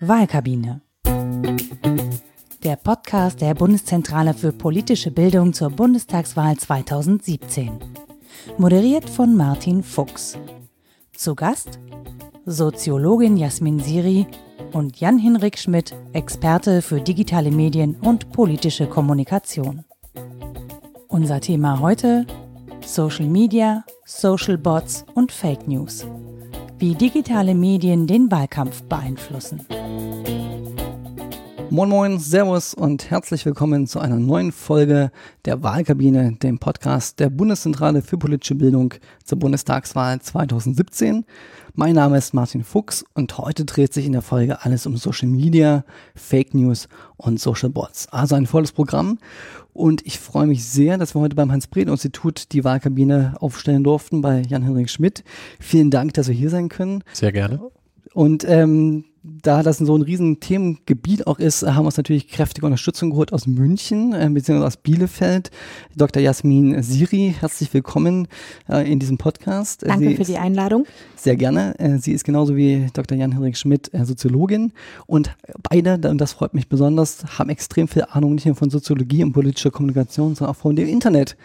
Wahlkabine. Der Podcast der Bundeszentrale für politische Bildung zur Bundestagswahl 2017. Moderiert von Martin Fuchs. Zu Gast Soziologin Jasmin Siri und Jan-Hinrik Schmidt, Experte für digitale Medien und politische Kommunikation. Unser Thema heute Social Media, Social Bots und Fake News. Wie digitale Medien den Wahlkampf beeinflussen. Moin Moin, Servus und herzlich willkommen zu einer neuen Folge der Wahlkabine, dem Podcast der Bundeszentrale für politische Bildung zur Bundestagswahl 2017. Mein Name ist Martin Fuchs und heute dreht sich in der Folge alles um Social Media, Fake News und Social Bots. Also ein volles Programm und ich freue mich sehr, dass wir heute beim Hans-Breden-Institut die Wahlkabine aufstellen durften bei Jan-Henrik Schmidt. Vielen Dank, dass wir hier sein können. Sehr gerne. Und ähm, da das so ein riesen Themengebiet auch ist, haben wir uns natürlich kräftige Unterstützung geholt aus München äh, bzw. aus Bielefeld. Dr. Jasmin Siri, herzlich willkommen äh, in diesem Podcast. Danke Sie für die Einladung. Sehr gerne. Äh, sie ist genauso wie Dr. Jan-Henrik Schmidt äh, Soziologin und beide, und das freut mich besonders, haben extrem viel Ahnung nicht nur von Soziologie und politischer Kommunikation, sondern auch von dem Internet.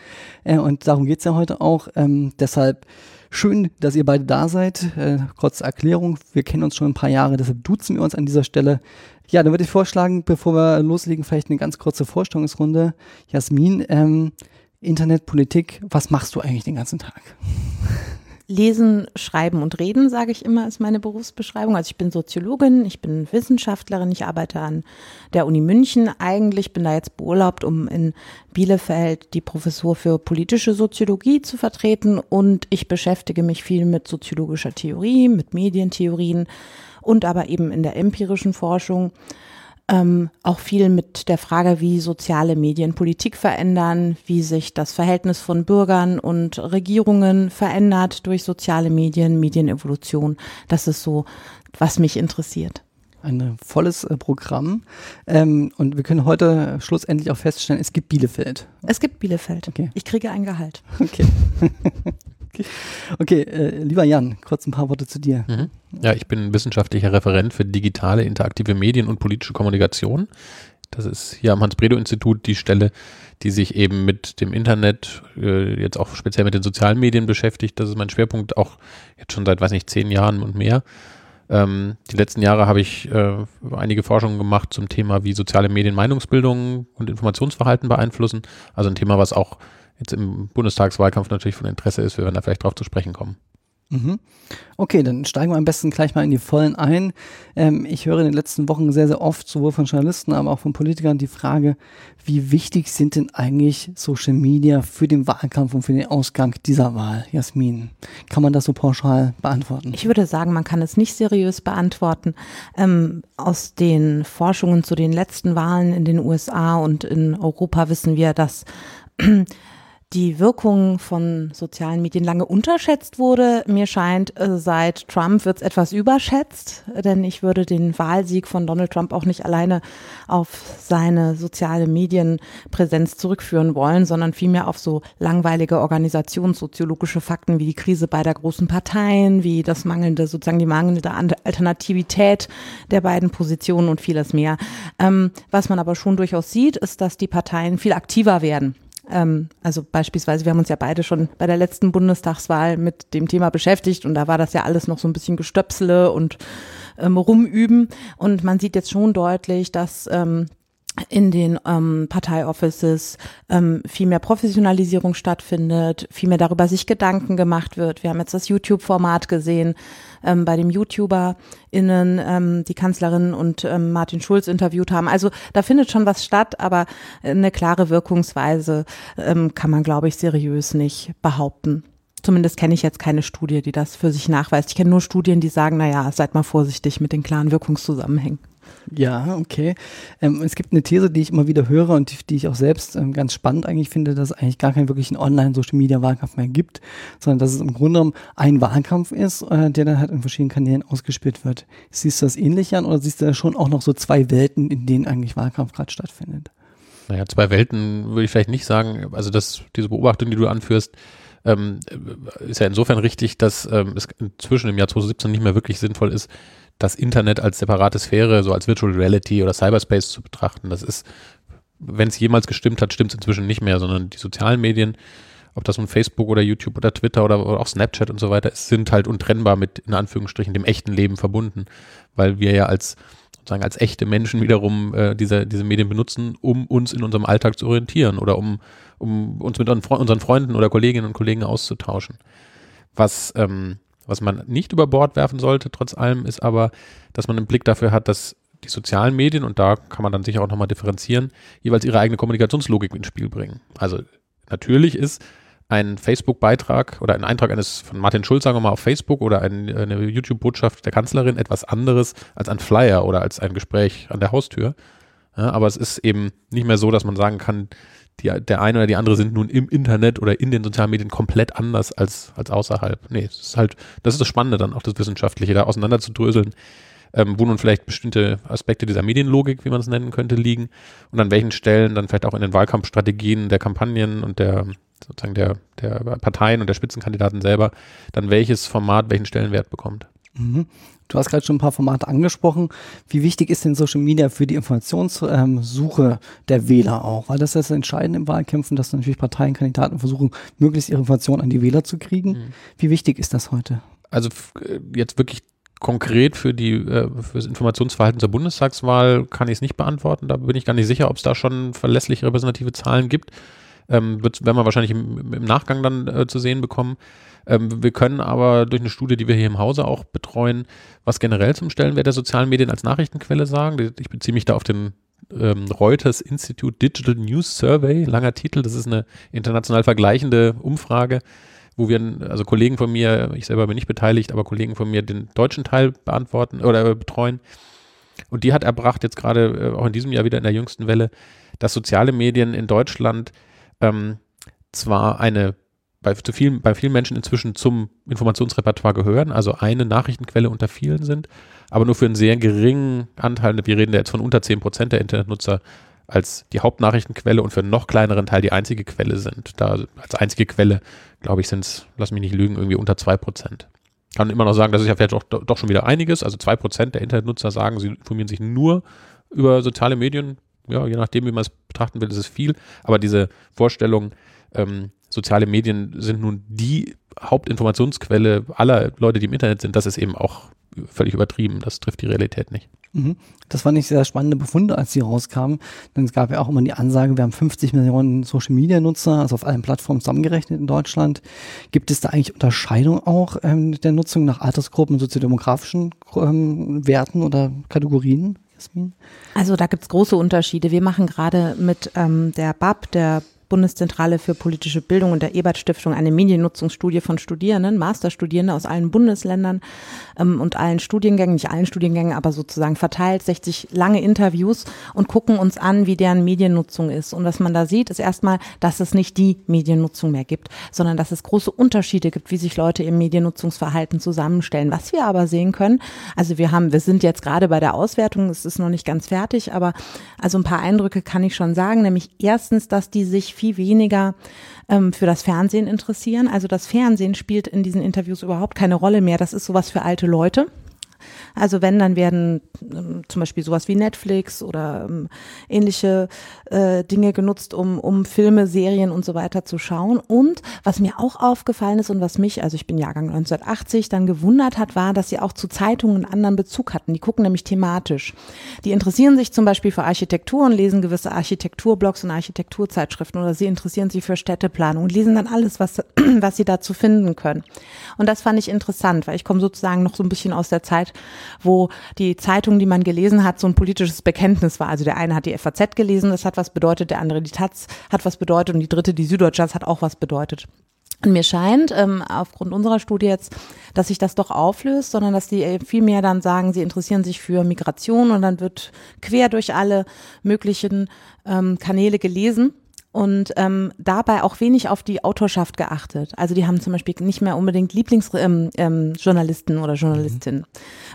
Äh, und darum geht's ja heute auch. Ähm, deshalb Schön, dass ihr beide da seid. Äh, kurze Erklärung, wir kennen uns schon ein paar Jahre, deshalb duzen wir uns an dieser Stelle. Ja, dann würde ich vorschlagen, bevor wir loslegen, vielleicht eine ganz kurze Vorstellungsrunde. Jasmin, ähm, Internetpolitik, was machst du eigentlich den ganzen Tag? Lesen, Schreiben und Reden, sage ich immer, ist meine Berufsbeschreibung. Also ich bin Soziologin, ich bin Wissenschaftlerin, ich arbeite an der Uni München. Eigentlich bin da jetzt beurlaubt, um in Bielefeld die Professur für politische Soziologie zu vertreten und ich beschäftige mich viel mit soziologischer Theorie, mit Medientheorien und aber eben in der empirischen Forschung ähm, auch viel mit der Frage, wie soziale Medien Politik verändern, wie sich das Verhältnis von Bürgern und Regierungen verändert durch soziale Medien, Medienevolution. Das ist so, was mich interessiert ein volles äh, Programm. Ähm, und wir können heute schlussendlich auch feststellen, es gibt Bielefeld. Es gibt Bielefeld. Okay. Ich kriege ein Gehalt. Okay. Okay, äh, lieber Jan, kurz ein paar Worte zu dir. Mhm. Ja, ich bin wissenschaftlicher Referent für digitale, interaktive Medien und politische Kommunikation. Das ist hier am Hans-Bredow-Institut die Stelle, die sich eben mit dem Internet, äh, jetzt auch speziell mit den sozialen Medien beschäftigt. Das ist mein Schwerpunkt auch jetzt schon seit, weiß nicht, zehn Jahren und mehr. Ähm, die letzten Jahre habe ich äh, einige Forschungen gemacht zum Thema, wie soziale Medien Meinungsbildung und Informationsverhalten beeinflussen. Also ein Thema, was auch jetzt im Bundestagswahlkampf natürlich von Interesse ist. Wir werden da vielleicht drauf zu sprechen kommen. Mhm. Okay, dann steigen wir am besten gleich mal in die Vollen ein. Ähm, ich höre in den letzten Wochen sehr, sehr oft, sowohl von Journalisten, aber auch von Politikern, die Frage, wie wichtig sind denn eigentlich Social Media für den Wahlkampf und für den Ausgang dieser Wahl? Jasmin, kann man das so pauschal beantworten? Ich würde sagen, man kann es nicht seriös beantworten. Ähm, aus den Forschungen zu den letzten Wahlen in den USA und in Europa wissen wir, dass die Wirkung von sozialen Medien lange unterschätzt wurde. Mir scheint, äh, seit Trump wird es etwas überschätzt, denn ich würde den Wahlsieg von Donald Trump auch nicht alleine auf seine soziale Medienpräsenz zurückführen wollen, sondern vielmehr auf so langweilige organisationssoziologische Fakten wie die Krise beider großen Parteien, wie das mangelnde, sozusagen die mangelnde Alternativität der beiden Positionen und vieles mehr. Ähm, was man aber schon durchaus sieht, ist, dass die Parteien viel aktiver werden ähm, also beispielsweise, wir haben uns ja beide schon bei der letzten Bundestagswahl mit dem Thema beschäftigt und da war das ja alles noch so ein bisschen Gestöpsele und ähm, rumüben. Und man sieht jetzt schon deutlich, dass ähm, in den ähm, Parteioffices ähm, viel mehr Professionalisierung stattfindet, viel mehr darüber sich Gedanken gemacht wird. Wir haben jetzt das YouTube-Format gesehen, ähm, bei dem YouTuber*innen ähm, die Kanzlerin und ähm, Martin Schulz interviewt haben. Also da findet schon was statt, aber eine klare Wirkungsweise ähm, kann man, glaube ich, seriös nicht behaupten. Zumindest kenne ich jetzt keine Studie, die das für sich nachweist. Ich kenne nur Studien, die sagen, naja, seid mal vorsichtig mit den klaren Wirkungszusammenhängen. Ja, okay. Ähm, es gibt eine These, die ich immer wieder höre und die, die ich auch selbst ähm, ganz spannend eigentlich finde, dass es eigentlich gar keinen wirklichen Online-Social-Media-Wahlkampf mehr gibt, sondern dass es im Grunde genommen ein Wahlkampf ist, äh, der dann halt in verschiedenen Kanälen ausgespielt wird. Siehst du das ähnlich an oder siehst du da schon auch noch so zwei Welten, in denen eigentlich Wahlkampf gerade stattfindet? Naja, zwei Welten würde ich vielleicht nicht sagen. Also das, diese Beobachtung, die du anführst, ähm, ist ja insofern richtig, dass ähm, es inzwischen im Jahr 2017 nicht mehr wirklich sinnvoll ist, das Internet als separate Sphäre, so als Virtual Reality oder Cyberspace zu betrachten. Das ist, wenn es jemals gestimmt hat, stimmt es inzwischen nicht mehr, sondern die sozialen Medien, ob das nun Facebook oder YouTube oder Twitter oder, oder auch Snapchat und so weiter sind halt untrennbar mit, in Anführungsstrichen, dem echten Leben verbunden, weil wir ja als sozusagen als echte Menschen wiederum äh, diese, diese Medien benutzen, um uns in unserem Alltag zu orientieren oder um, um uns mit unseren Freunden oder Kolleginnen und Kollegen auszutauschen. Was ähm, was man nicht über Bord werfen sollte, trotz allem, ist aber, dass man einen Blick dafür hat, dass die sozialen Medien, und da kann man dann sicher auch nochmal differenzieren, jeweils ihre eigene Kommunikationslogik ins Spiel bringen. Also natürlich ist ein Facebook-Beitrag oder ein Eintrag eines von Martin Schulz, sagen wir mal, auf Facebook oder ein, eine YouTube-Botschaft der Kanzlerin etwas anderes als ein Flyer oder als ein Gespräch an der Haustür. Ja, aber es ist eben nicht mehr so, dass man sagen kann, die, der eine oder die andere sind nun im Internet oder in den sozialen Medien komplett anders als, als außerhalb. Nee, es ist halt, das ist das Spannende dann auch das Wissenschaftliche, da auseinander zu dröseln, ähm, wo nun vielleicht bestimmte Aspekte dieser Medienlogik, wie man es nennen könnte, liegen und an welchen Stellen dann vielleicht auch in den Wahlkampfstrategien der Kampagnen und der sozusagen der, der Parteien und der Spitzenkandidaten selber dann welches Format welchen Stellenwert bekommt. Mhm. Du hast gerade schon ein paar Formate angesprochen. Wie wichtig ist denn Social Media für die Informationssuche ähm, der Wähler auch? Weil das ist das Entscheidende im Wahlkämpfen, dass natürlich Parteien, Kandidaten versuchen, möglichst ihre Informationen an die Wähler zu kriegen. Mhm. Wie wichtig ist das heute? Also äh, jetzt wirklich konkret für die äh, für das Informationsverhalten zur Bundestagswahl kann ich es nicht beantworten. Da bin ich gar nicht sicher, ob es da schon verlässlich repräsentative Zahlen gibt. Ähm, wird, werden wir wahrscheinlich im, im Nachgang dann äh, zu sehen bekommen. Ähm, wir können aber durch eine Studie, die wir hier im Hause auch betreuen, was generell zum Stellenwert der sozialen Medien als Nachrichtenquelle sagen. Ich beziehe mich da auf den ähm, Reuters Institute Digital News Survey, langer Titel. Das ist eine international vergleichende Umfrage, wo wir, also Kollegen von mir, ich selber bin nicht beteiligt, aber Kollegen von mir den deutschen Teil beantworten oder betreuen. Und die hat erbracht, jetzt gerade äh, auch in diesem Jahr wieder in der jüngsten Welle, dass soziale Medien in Deutschland ähm, zwar eine bei, zu vielen, bei vielen Menschen inzwischen zum Informationsrepertoire gehören, also eine Nachrichtenquelle unter vielen sind, aber nur für einen sehr geringen Anteil, wir reden jetzt von unter 10 Prozent der Internetnutzer, als die Hauptnachrichtenquelle und für einen noch kleineren Teil die einzige Quelle sind. Da als einzige Quelle, glaube ich, sind es, lass mich nicht lügen, irgendwie unter 2 Prozent. Kann immer noch sagen, das ist ja vielleicht doch, doch schon wieder einiges. Also 2 Prozent der Internetnutzer sagen, sie informieren sich nur über soziale Medien. Ja, je nachdem, wie man es betrachten will, ist es viel. Aber diese Vorstellung, ähm, soziale Medien sind nun die Hauptinformationsquelle aller Leute, die im Internet sind, das ist eben auch völlig übertrieben. Das trifft die Realität nicht. Mhm. Das fand ich sehr spannende Befunde, als sie rauskamen. Denn es gab ja auch immer die Ansage, wir haben 50 Millionen Social Media Nutzer, also auf allen Plattformen zusammengerechnet in Deutschland. Gibt es da eigentlich Unterscheidung auch ähm, der Nutzung nach Altersgruppen, soziodemografischen ähm, Werten oder Kategorien? Jasmin? Also da gibt es große Unterschiede. Wir machen gerade mit ähm, der BAP, der Bundeszentrale für politische Bildung und der Ebert Stiftung eine Mediennutzungsstudie von Studierenden, Masterstudierende aus allen Bundesländern ähm, und allen Studiengängen, nicht allen Studiengängen, aber sozusagen verteilt, 60 lange Interviews und gucken uns an, wie deren Mediennutzung ist. Und was man da sieht, ist erstmal, dass es nicht die Mediennutzung mehr gibt, sondern dass es große Unterschiede gibt, wie sich Leute im Mediennutzungsverhalten zusammenstellen. Was wir aber sehen können, also wir haben, wir sind jetzt gerade bei der Auswertung, es ist noch nicht ganz fertig, aber also ein paar Eindrücke kann ich schon sagen, nämlich erstens, dass die sich viel weniger ähm, für das Fernsehen interessieren. Also das Fernsehen spielt in diesen Interviews überhaupt keine Rolle mehr. Das ist sowas für alte Leute. Also wenn, dann werden ähm, zum Beispiel sowas wie Netflix oder ähm, ähnliche äh, Dinge genutzt, um, um Filme, Serien und so weiter zu schauen. Und was mir auch aufgefallen ist und was mich, also ich bin Jahrgang 1980, dann gewundert hat, war, dass sie auch zu Zeitungen einen anderen Bezug hatten. Die gucken nämlich thematisch. Die interessieren sich zum Beispiel für Architektur und lesen gewisse Architekturblogs und Architekturzeitschriften oder sie interessieren sich für Städteplanung und lesen dann alles, was, was sie dazu finden können. Und das fand ich interessant, weil ich komme sozusagen noch so ein bisschen aus der Zeit, wo die Zeitung, die man gelesen hat, so ein politisches Bekenntnis war. Also der eine hat die FAZ gelesen, das hat was bedeutet, der andere die Taz hat was bedeutet und die dritte die Süddeutsche, das hat auch was bedeutet. Und mir scheint, ähm, aufgrund unserer Studie jetzt, dass sich das doch auflöst, sondern dass die äh, viel mehr dann sagen, sie interessieren sich für Migration und dann wird quer durch alle möglichen ähm, Kanäle gelesen und ähm, dabei auch wenig auf die Autorschaft geachtet. Also die haben zum Beispiel nicht mehr unbedingt Lieblingsjournalisten ähm, ähm, oder Journalistinnen, mhm.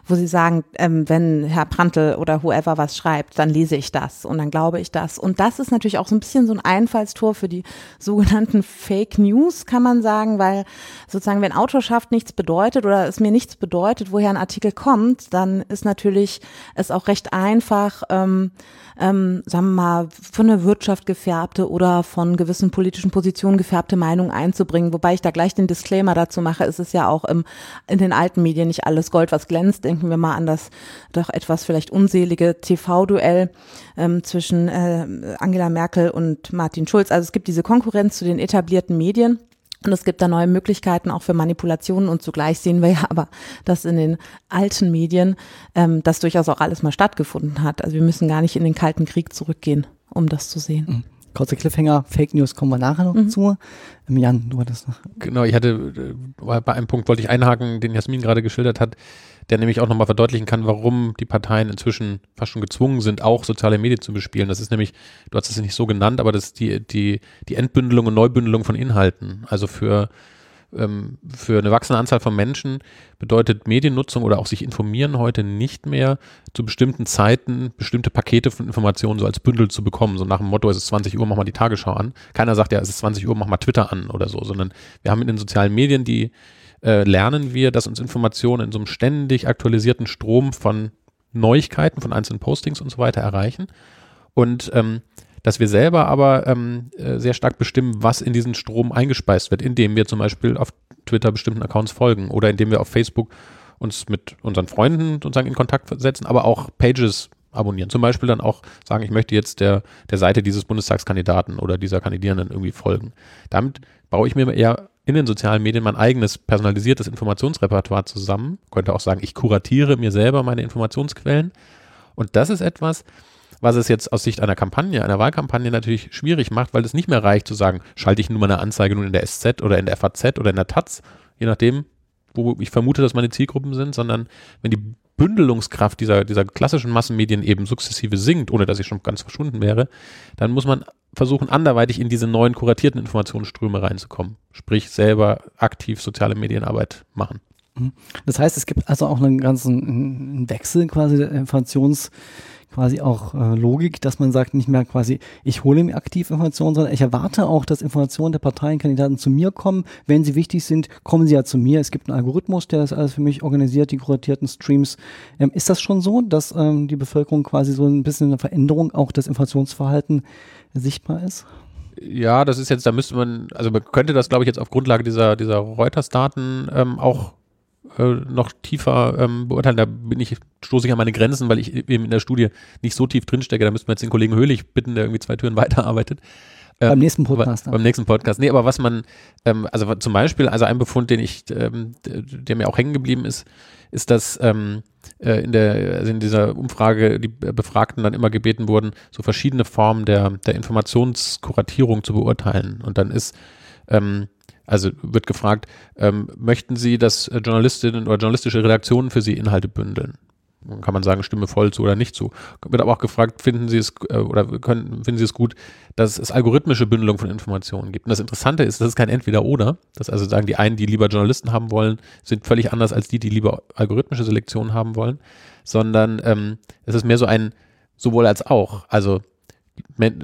wo sie sagen, ähm, wenn Herr Prantl oder whoever was schreibt, dann lese ich das und dann glaube ich das. Und das ist natürlich auch so ein bisschen so ein Einfallstor für die sogenannten Fake News, kann man sagen, weil sozusagen, wenn Autorschaft nichts bedeutet oder es mir nichts bedeutet, woher ein Artikel kommt, dann ist natürlich es auch recht einfach, ähm, ähm, sagen wir mal, von der Wirtschaft gefärbte oder von gewissen politischen Positionen gefärbte Meinung einzubringen. Wobei ich da gleich den Disclaimer dazu mache, ist es ja auch im, in den alten Medien nicht alles Gold, was glänzt. Denken wir mal an das doch etwas vielleicht unselige TV-Duell ähm, zwischen äh, Angela Merkel und Martin Schulz. Also es gibt diese Konkurrenz zu den etablierten Medien. Und es gibt da neue Möglichkeiten auch für Manipulationen und zugleich sehen wir ja aber, dass in den alten Medien ähm, das durchaus auch alles mal stattgefunden hat. Also wir müssen gar nicht in den Kalten Krieg zurückgehen, um das zu sehen. Kurzer Cliffhanger, Fake News kommen wir nachher noch mhm. zu. Ähm, Jan, du hattest noch. Genau, ich hatte, äh, bei einem Punkt wollte ich einhaken, den Jasmin gerade geschildert hat der nämlich auch nochmal verdeutlichen kann, warum die Parteien inzwischen fast schon gezwungen sind, auch soziale Medien zu bespielen. Das ist nämlich, du hast es nicht so genannt, aber das ist die, die, die Entbündelung und Neubündelung von Inhalten. Also für, ähm, für eine wachsende Anzahl von Menschen bedeutet Mediennutzung oder auch sich informieren heute nicht mehr zu bestimmten Zeiten bestimmte Pakete von Informationen so als Bündel zu bekommen. So nach dem Motto, es ist 20 Uhr, mach mal die Tagesschau an. Keiner sagt ja, es ist 20 Uhr, mach mal Twitter an oder so, sondern wir haben in den sozialen Medien die äh, lernen wir, dass uns Informationen in so einem ständig aktualisierten Strom von Neuigkeiten, von einzelnen Postings und so weiter erreichen. Und ähm, dass wir selber aber ähm, äh, sehr stark bestimmen, was in diesen Strom eingespeist wird, indem wir zum Beispiel auf Twitter bestimmten Accounts folgen oder indem wir auf Facebook uns mit unseren Freunden sozusagen in Kontakt setzen, aber auch Pages abonnieren. Zum Beispiel dann auch sagen, ich möchte jetzt der, der Seite dieses Bundestagskandidaten oder dieser Kandidierenden irgendwie folgen. Damit baue ich mir eher in den sozialen Medien mein eigenes personalisiertes Informationsrepertoire zusammen. Könnte auch sagen, ich kuratiere mir selber meine Informationsquellen. Und das ist etwas, was es jetzt aus Sicht einer Kampagne, einer Wahlkampagne natürlich schwierig macht, weil es nicht mehr reicht zu sagen, schalte ich nur meine Anzeige nun in der SZ oder in der FAZ oder in der Taz, je nachdem, wo ich vermute, dass meine Zielgruppen sind, sondern wenn die Bündelungskraft dieser, dieser klassischen Massenmedien eben sukzessive sinkt, ohne dass sie schon ganz verschwunden wäre, dann muss man versuchen, anderweitig in diese neuen kuratierten Informationsströme reinzukommen. Sprich, selber aktiv soziale Medienarbeit machen. Mhm. Das heißt, es gibt also auch einen ganzen Wechsel quasi der Informations- quasi auch äh, Logik, dass man sagt, nicht mehr quasi, ich hole mir aktiv Informationen, sondern ich erwarte auch, dass Informationen der Parteienkandidaten zu mir kommen. Wenn sie wichtig sind, kommen sie ja zu mir. Es gibt einen Algorithmus, der das alles für mich organisiert, die kuratierten Streams. Ähm, ist das schon so, dass ähm, die Bevölkerung quasi so ein bisschen eine Veränderung auch des Informationsverhalten sichtbar ist? Ja, das ist jetzt, da müsste man, also man könnte das, glaube ich, jetzt auf Grundlage dieser, dieser Reuters-Daten ähm, auch äh, noch tiefer ähm, beurteilen. Da bin ich, stoße ich an meine Grenzen, weil ich eben in der Studie nicht so tief drinstecke. Da müssten wir jetzt den Kollegen Höhlich bitten, der irgendwie zwei Türen weiterarbeitet. Äh, beim nächsten Podcast. Beim nächsten Podcast. Nee, aber was man, ähm, also zum Beispiel, also ein Befund, den ich, ähm, der mir auch hängen geblieben ist, ist, dass ähm, äh, in der, also in dieser Umfrage die Befragten dann immer gebeten wurden, so verschiedene Formen der, der Informationskuratierung zu beurteilen. Und dann ist ähm, also wird gefragt, ähm, möchten Sie, dass äh, Journalistinnen oder journalistische Redaktionen für Sie Inhalte bündeln? Dann kann man sagen, stimme voll zu oder nicht zu. Wird aber auch gefragt, finden Sie es äh, oder können, finden Sie es gut, dass es algorithmische Bündelung von Informationen gibt. Und das Interessante ist, das ist kein Entweder-Oder. Dass also sagen, die einen, die lieber Journalisten haben wollen, sind völlig anders als die, die lieber algorithmische Selektionen haben wollen, sondern ähm, es ist mehr so ein sowohl als auch. Also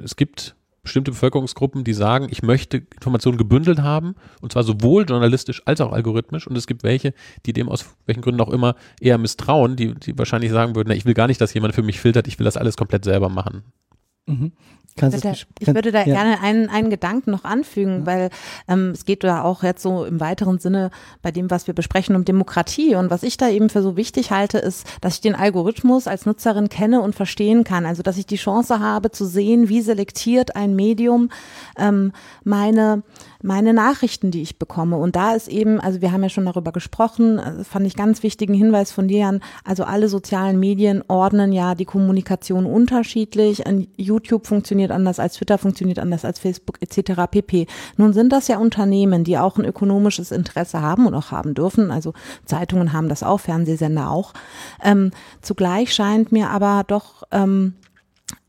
es gibt bestimmte Bevölkerungsgruppen, die sagen, ich möchte Informationen gebündelt haben, und zwar sowohl journalistisch als auch algorithmisch. Und es gibt welche, die dem aus welchen Gründen auch immer eher misstrauen, die, die wahrscheinlich sagen würden, na, ich will gar nicht, dass jemand für mich filtert, ich will das alles komplett selber machen. Mhm. Kannst würde, ich würde da ja. gerne einen, einen Gedanken noch anfügen, ja. weil ähm, es geht da auch jetzt so im weiteren Sinne bei dem, was wir besprechen, um Demokratie. Und was ich da eben für so wichtig halte, ist, dass ich den Algorithmus als Nutzerin kenne und verstehen kann. Also dass ich die Chance habe zu sehen, wie selektiert ein Medium ähm, meine meine Nachrichten, die ich bekomme. Und da ist eben, also wir haben ja schon darüber gesprochen, also fand ich ganz wichtigen Hinweis von dir, Jan, also alle sozialen Medien ordnen ja die Kommunikation unterschiedlich. YouTube funktioniert anders als Twitter, funktioniert anders als Facebook etc. pp. Nun sind das ja Unternehmen, die auch ein ökonomisches Interesse haben und auch haben dürfen. Also Zeitungen haben das auch, Fernsehsender auch. Ähm, zugleich scheint mir aber doch ähm,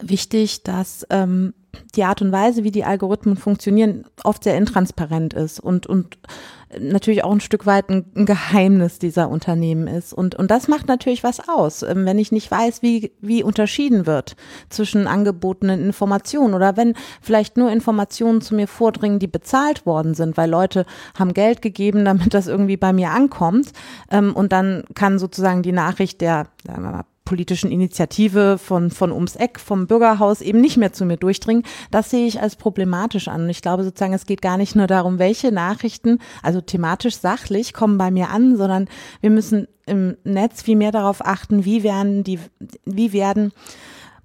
wichtig, dass ähm, die Art und Weise, wie die Algorithmen funktionieren, oft sehr intransparent ist und, und natürlich auch ein Stück weit ein, Geheimnis dieser Unternehmen ist. Und, und das macht natürlich was aus, ähm, wenn ich nicht weiß, wie, wie unterschieden wird zwischen angebotenen Informationen oder wenn vielleicht nur Informationen zu mir vordringen, die bezahlt worden sind, weil Leute haben Geld gegeben, damit das irgendwie bei mir ankommt. Ähm, und dann kann sozusagen die Nachricht der, sagen wir mal, politischen Initiative von, von ums Eck, vom Bürgerhaus eben nicht mehr zu mir durchdringen, das sehe ich als problematisch an. Und ich glaube sozusagen, es geht gar nicht nur darum, welche Nachrichten, also thematisch sachlich, kommen bei mir an, sondern wir müssen im Netz viel mehr darauf achten, wie werden die, wie werden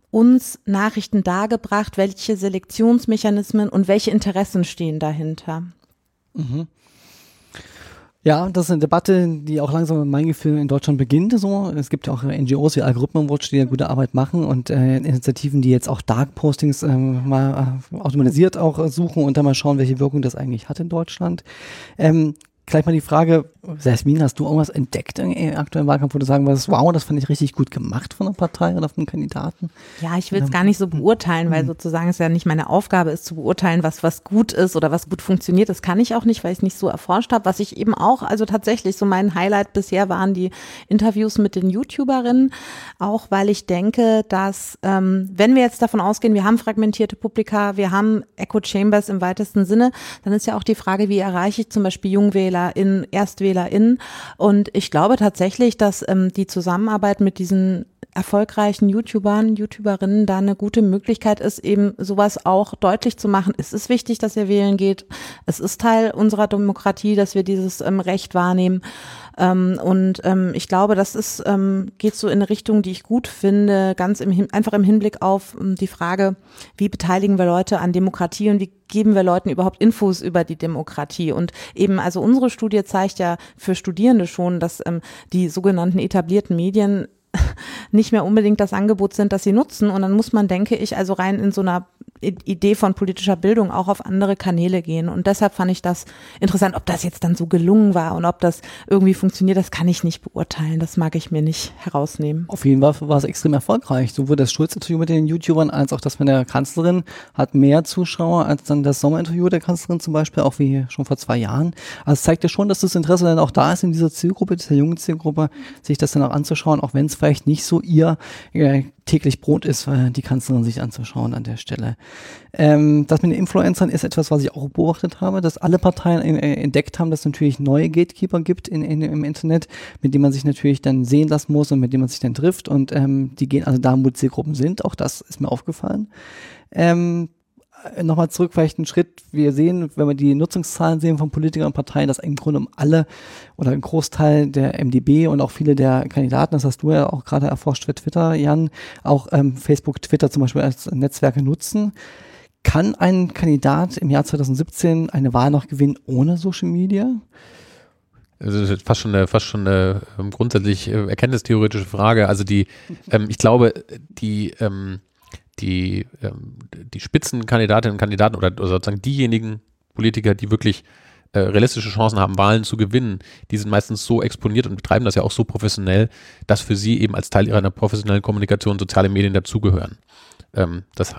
uns Nachrichten dargebracht, welche Selektionsmechanismen und welche Interessen stehen dahinter. Mhm. Ja, das ist eine Debatte, die auch langsam in meinem Gefühl in Deutschland beginnt. So, es gibt ja auch NGOs wie Algorithmenwatch, die ja gute Arbeit machen und äh, Initiativen, die jetzt auch Dark Postings äh, mal äh, automatisiert auch suchen und dann mal schauen, welche Wirkung das eigentlich hat in Deutschland. Ähm, gleich mal die Frage, Jasmin, hast du irgendwas entdeckt im aktuellen Wahlkampf, wo du sagen würdest, wow, das fand ich richtig gut gemacht von der Partei oder von Kandidaten? Ja, ich will es gar nicht so beurteilen, weil mhm. sozusagen es ja nicht meine Aufgabe ist, zu beurteilen, was was gut ist oder was gut funktioniert. Das kann ich auch nicht, weil ich es nicht so erforscht habe. Was ich eben auch, also tatsächlich so mein Highlight bisher waren die Interviews mit den YouTuberinnen, auch weil ich denke, dass ähm, wenn wir jetzt davon ausgehen, wir haben fragmentierte Publika, wir haben Echo Chambers im weitesten Sinne, dann ist ja auch die Frage, wie erreiche ich zum Beispiel Jungwähler in Erstwähler SchauspielerInnen. Und ich glaube tatsächlich, dass ähm, die Zusammenarbeit mit diesen erfolgreichen YouTubern, YouTuberinnen da eine gute Möglichkeit ist, eben sowas auch deutlich zu machen. Es ist wichtig, dass ihr wählen geht. Es ist Teil unserer Demokratie, dass wir dieses ähm, Recht wahrnehmen. Ähm, und ähm, ich glaube, das ist, ähm, geht so in eine Richtung, die ich gut finde, ganz im, einfach im Hinblick auf ähm, die Frage, wie beteiligen wir Leute an Demokratie und wie geben wir Leuten überhaupt Infos über die Demokratie? Und eben, also unsere Studie zeigt ja für Studierende schon, dass ähm, die sogenannten etablierten Medien nicht mehr unbedingt das Angebot sind, das sie nutzen. Und dann muss man, denke ich, also rein in so einer Idee von politischer Bildung auch auf andere Kanäle gehen. Und deshalb fand ich das interessant. Ob das jetzt dann so gelungen war und ob das irgendwie funktioniert, das kann ich nicht beurteilen. Das mag ich mir nicht herausnehmen. Auf jeden Fall war es extrem erfolgreich. Sowohl das Schulz-Interview mit den YouTubern als auch das mit der Kanzlerin hat mehr Zuschauer als dann das Sommerinterview der Kanzlerin zum Beispiel, auch wie schon vor zwei Jahren. Also es zeigt ja schon, dass das Interesse dann auch da ist in dieser Zielgruppe, dieser jungen Zielgruppe, sich das dann auch anzuschauen, auch wenn es vielleicht nicht so ihr äh, täglich Brot ist, äh, die Kanzlerin sich anzuschauen an der Stelle. Ähm, das mit den Influencern ist etwas, was ich auch beobachtet habe, dass alle Parteien äh, entdeckt haben, dass es natürlich neue Gatekeeper gibt in, in, im Internet, mit denen man sich natürlich dann sehen lassen muss und mit denen man sich dann trifft und ähm, die gehen also da, wo Zielgruppen sind. Auch das ist mir aufgefallen. Ähm, nochmal zurück, vielleicht einen Schritt. Wir sehen, wenn wir die Nutzungszahlen sehen von Politikern und Parteien, dass im Grunde um alle oder ein Großteil der MDB und auch viele der Kandidaten, das hast du ja auch gerade erforscht für Twitter, Jan, auch ähm, Facebook, Twitter zum Beispiel als Netzwerke nutzen. Kann ein Kandidat im Jahr 2017 eine Wahl noch gewinnen ohne Social Media? Das ist fast schon eine, fast schon eine ähm, grundsätzlich äh, erkenntnistheoretische Frage. Also die, ähm, ich glaube, die ähm, die, ähm, die Spitzenkandidatinnen und Kandidaten oder, sozusagen diejenigen Politiker, die wirklich äh, realistische Chancen haben, Wahlen zu gewinnen, die sind meistens so exponiert und betreiben das ja auch so professionell, dass für sie eben als Teil ihrer professionellen Kommunikation soziale Medien dazugehören. Ähm, das,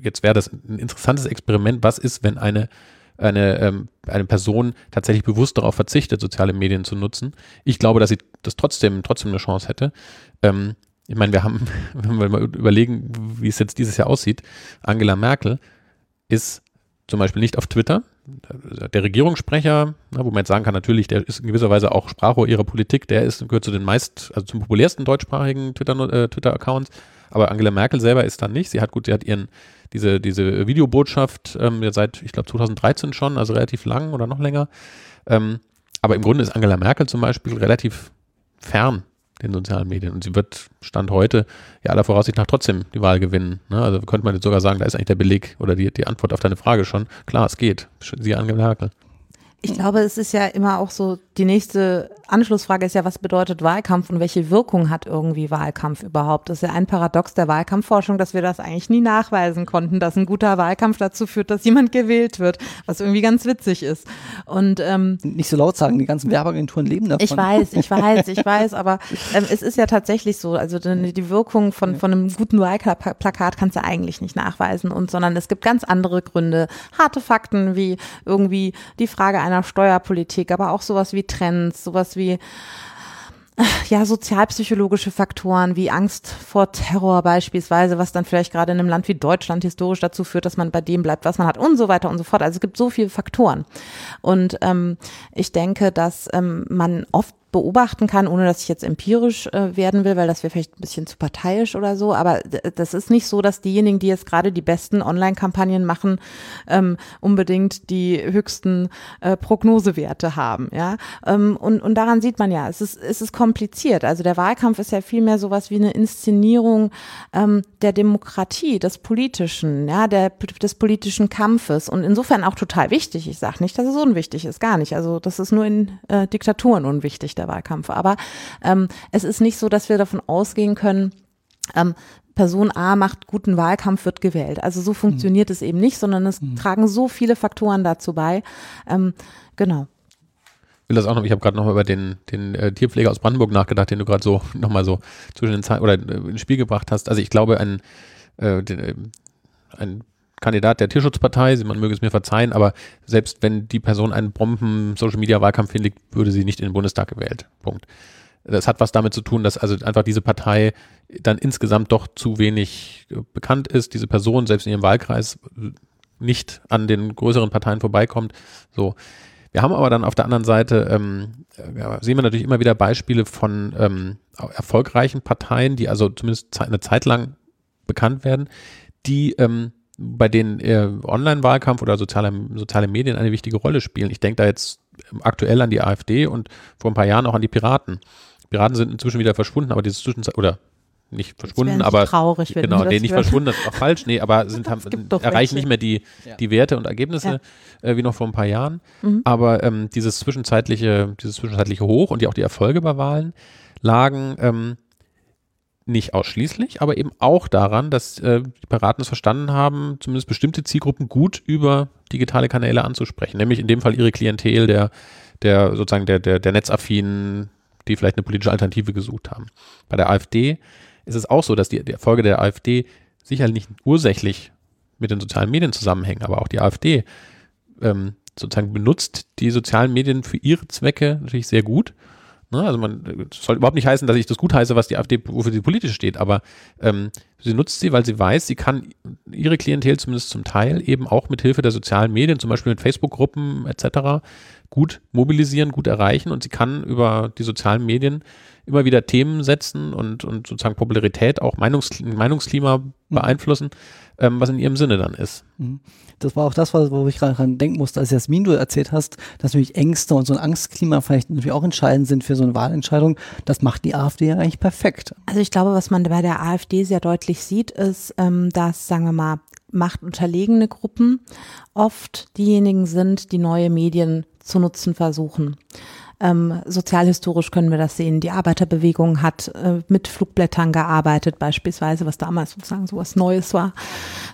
jetzt wäre das ein interessantes Experiment. Was ist, wenn eine eine, ähm, eine Person tatsächlich bewusst darauf verzichtet, soziale Medien zu nutzen. Ich glaube, dass sie das trotzdem, trotzdem eine Chance hätte. Ähm, ich meine, wir haben, wenn wir mal überlegen, wie es jetzt dieses Jahr aussieht, Angela Merkel ist zum Beispiel nicht auf Twitter. Der Regierungssprecher, wo man jetzt sagen kann, natürlich, der ist in gewisser Weise auch Sprachrohr ihrer Politik, der ist, gehört zu den meist, also zum populärsten deutschsprachigen Twitter-Accounts, äh, Twitter aber Angela Merkel selber ist da nicht. Sie hat gut, sie hat ihren, diese, diese Videobotschaft ähm, seit, ich glaube, 2013 schon, also relativ lang oder noch länger. Ähm, aber im Grunde ist Angela Merkel zum Beispiel relativ fern den sozialen Medien. Und sie wird Stand heute ja aller Voraussicht nach trotzdem die Wahl gewinnen. Ne? Also könnte man jetzt sogar sagen, da ist eigentlich der Beleg oder die, die Antwort auf deine Frage schon. Klar, es geht. Sie Angela Merkel. Ich glaube, es ist ja immer auch so, die nächste Anschlussfrage ist ja, was bedeutet Wahlkampf und welche Wirkung hat irgendwie Wahlkampf überhaupt? Das ist ja ein Paradox der Wahlkampfforschung, dass wir das eigentlich nie nachweisen konnten, dass ein guter Wahlkampf dazu führt, dass jemand gewählt wird, was irgendwie ganz witzig ist. Und ähm, nicht so laut sagen, die ganzen Werbeagenturen leben davon. Ich weiß, ich weiß, ich weiß, aber ähm, es ist ja tatsächlich so, also die Wirkung von, von einem guten Wahlplakat kannst du eigentlich nicht nachweisen und sondern es gibt ganz andere Gründe, harte Fakten wie irgendwie die Frage einer Steuerpolitik, aber auch sowas wie Trends, sowas wie ja, sozialpsychologische Faktoren wie Angst vor Terror beispielsweise, was dann vielleicht gerade in einem Land wie Deutschland historisch dazu führt, dass man bei dem bleibt, was man hat und so weiter und so fort. Also es gibt so viele Faktoren. Und ähm, ich denke, dass ähm, man oft beobachten kann, ohne dass ich jetzt empirisch äh, werden will, weil das wäre vielleicht ein bisschen zu parteiisch oder so. Aber das ist nicht so, dass diejenigen, die jetzt gerade die besten Online-Kampagnen machen, ähm, unbedingt die höchsten äh, Prognosewerte haben. Ja, ähm, und, und daran sieht man ja, es ist, es ist kompliziert. Also der Wahlkampf ist ja vielmehr sowas wie eine Inszenierung ähm, der Demokratie, des Politischen, ja, der, des politischen Kampfes und insofern auch total wichtig. Ich sage nicht, dass es unwichtig ist, gar nicht. Also das ist nur in äh, Diktaturen unwichtig der Wahlkampf. Aber ähm, es ist nicht so, dass wir davon ausgehen können, ähm, Person A macht guten Wahlkampf, wird gewählt. Also so funktioniert mhm. es eben nicht, sondern es mhm. tragen so viele Faktoren dazu bei. Ähm, genau. Ich will das auch noch, ich habe gerade noch über den, den äh, Tierpfleger aus Brandenburg nachgedacht, den du gerade so nochmal so zwischen den Zeilen oder äh, ins Spiel gebracht hast. Also ich glaube, ein, äh, den, äh, ein Kandidat der Tierschutzpartei, man möge es mir verzeihen, aber selbst wenn die Person einen Bomben-Social-Media-Wahlkampf hinlegt, würde sie nicht in den Bundestag gewählt. Punkt. Das hat was damit zu tun, dass also einfach diese Partei dann insgesamt doch zu wenig äh, bekannt ist, diese Person selbst in ihrem Wahlkreis nicht an den größeren Parteien vorbeikommt. So. Wir haben aber dann auf der anderen Seite, ähm, ja, sehen wir natürlich immer wieder Beispiele von ähm, erfolgreichen Parteien, die also zumindest eine Zeit lang bekannt werden, die ähm, bei denen äh, Online-Wahlkampf oder soziale, soziale Medien eine wichtige Rolle spielen. Ich denke da jetzt aktuell an die AfD und vor ein paar Jahren auch an die Piraten. Piraten sind inzwischen wieder verschwunden, aber diese Zwischenzeit, oder nicht verschwunden, aber traurig, genau, nee, nicht wird. verschwunden, das ist auch falsch, nee, aber sind haben, erreichen nicht mehr die, die Werte und Ergebnisse ja. äh, wie noch vor ein paar Jahren. Mhm. Aber ähm, dieses zwischenzeitliche, dieses zwischenzeitliche Hoch und die auch die Erfolge bei Wahlen lagen ähm, nicht ausschließlich, aber eben auch daran, dass äh, die Piraten es verstanden haben, zumindest bestimmte Zielgruppen gut über digitale Kanäle anzusprechen, nämlich in dem Fall ihre Klientel der, der sozusagen der, der, der Netzaffinen, die vielleicht eine politische Alternative gesucht haben. Bei der AfD ist es auch so, dass die, die Erfolge der AfD sicherlich nicht ursächlich mit den sozialen Medien zusammenhängen, aber auch die AfD ähm, sozusagen benutzt die sozialen Medien für ihre Zwecke natürlich sehr gut? Also man soll überhaupt nicht heißen, dass ich das gut heiße, was die AfD, wofür sie politisch steht, aber ähm, sie nutzt sie, weil sie weiß, sie kann ihre Klientel zumindest zum Teil eben auch mit Hilfe der sozialen Medien, zum Beispiel mit Facebook-Gruppen etc., gut mobilisieren, gut erreichen und sie kann über die sozialen Medien immer wieder Themen setzen und, und sozusagen Popularität, auch Meinungs Meinungsklima mhm. beeinflussen, ähm, was in ihrem Sinne dann ist. Mhm. Das war auch das, wo ich gerade dran denken musste, als Jasmin du erzählt hast, dass natürlich Ängste und so ein Angstklima vielleicht natürlich auch entscheidend sind für so eine Wahlentscheidung. Das macht die AfD ja eigentlich perfekt. Also ich glaube, was man bei der AfD sehr deutlich sieht, ist, ähm, dass, sagen wir mal, machtunterlegene Gruppen oft diejenigen sind, die neue Medien zu nutzen versuchen. Ähm, sozialhistorisch können wir das sehen. Die Arbeiterbewegung hat äh, mit Flugblättern gearbeitet, beispielsweise, was damals sozusagen so was Neues war.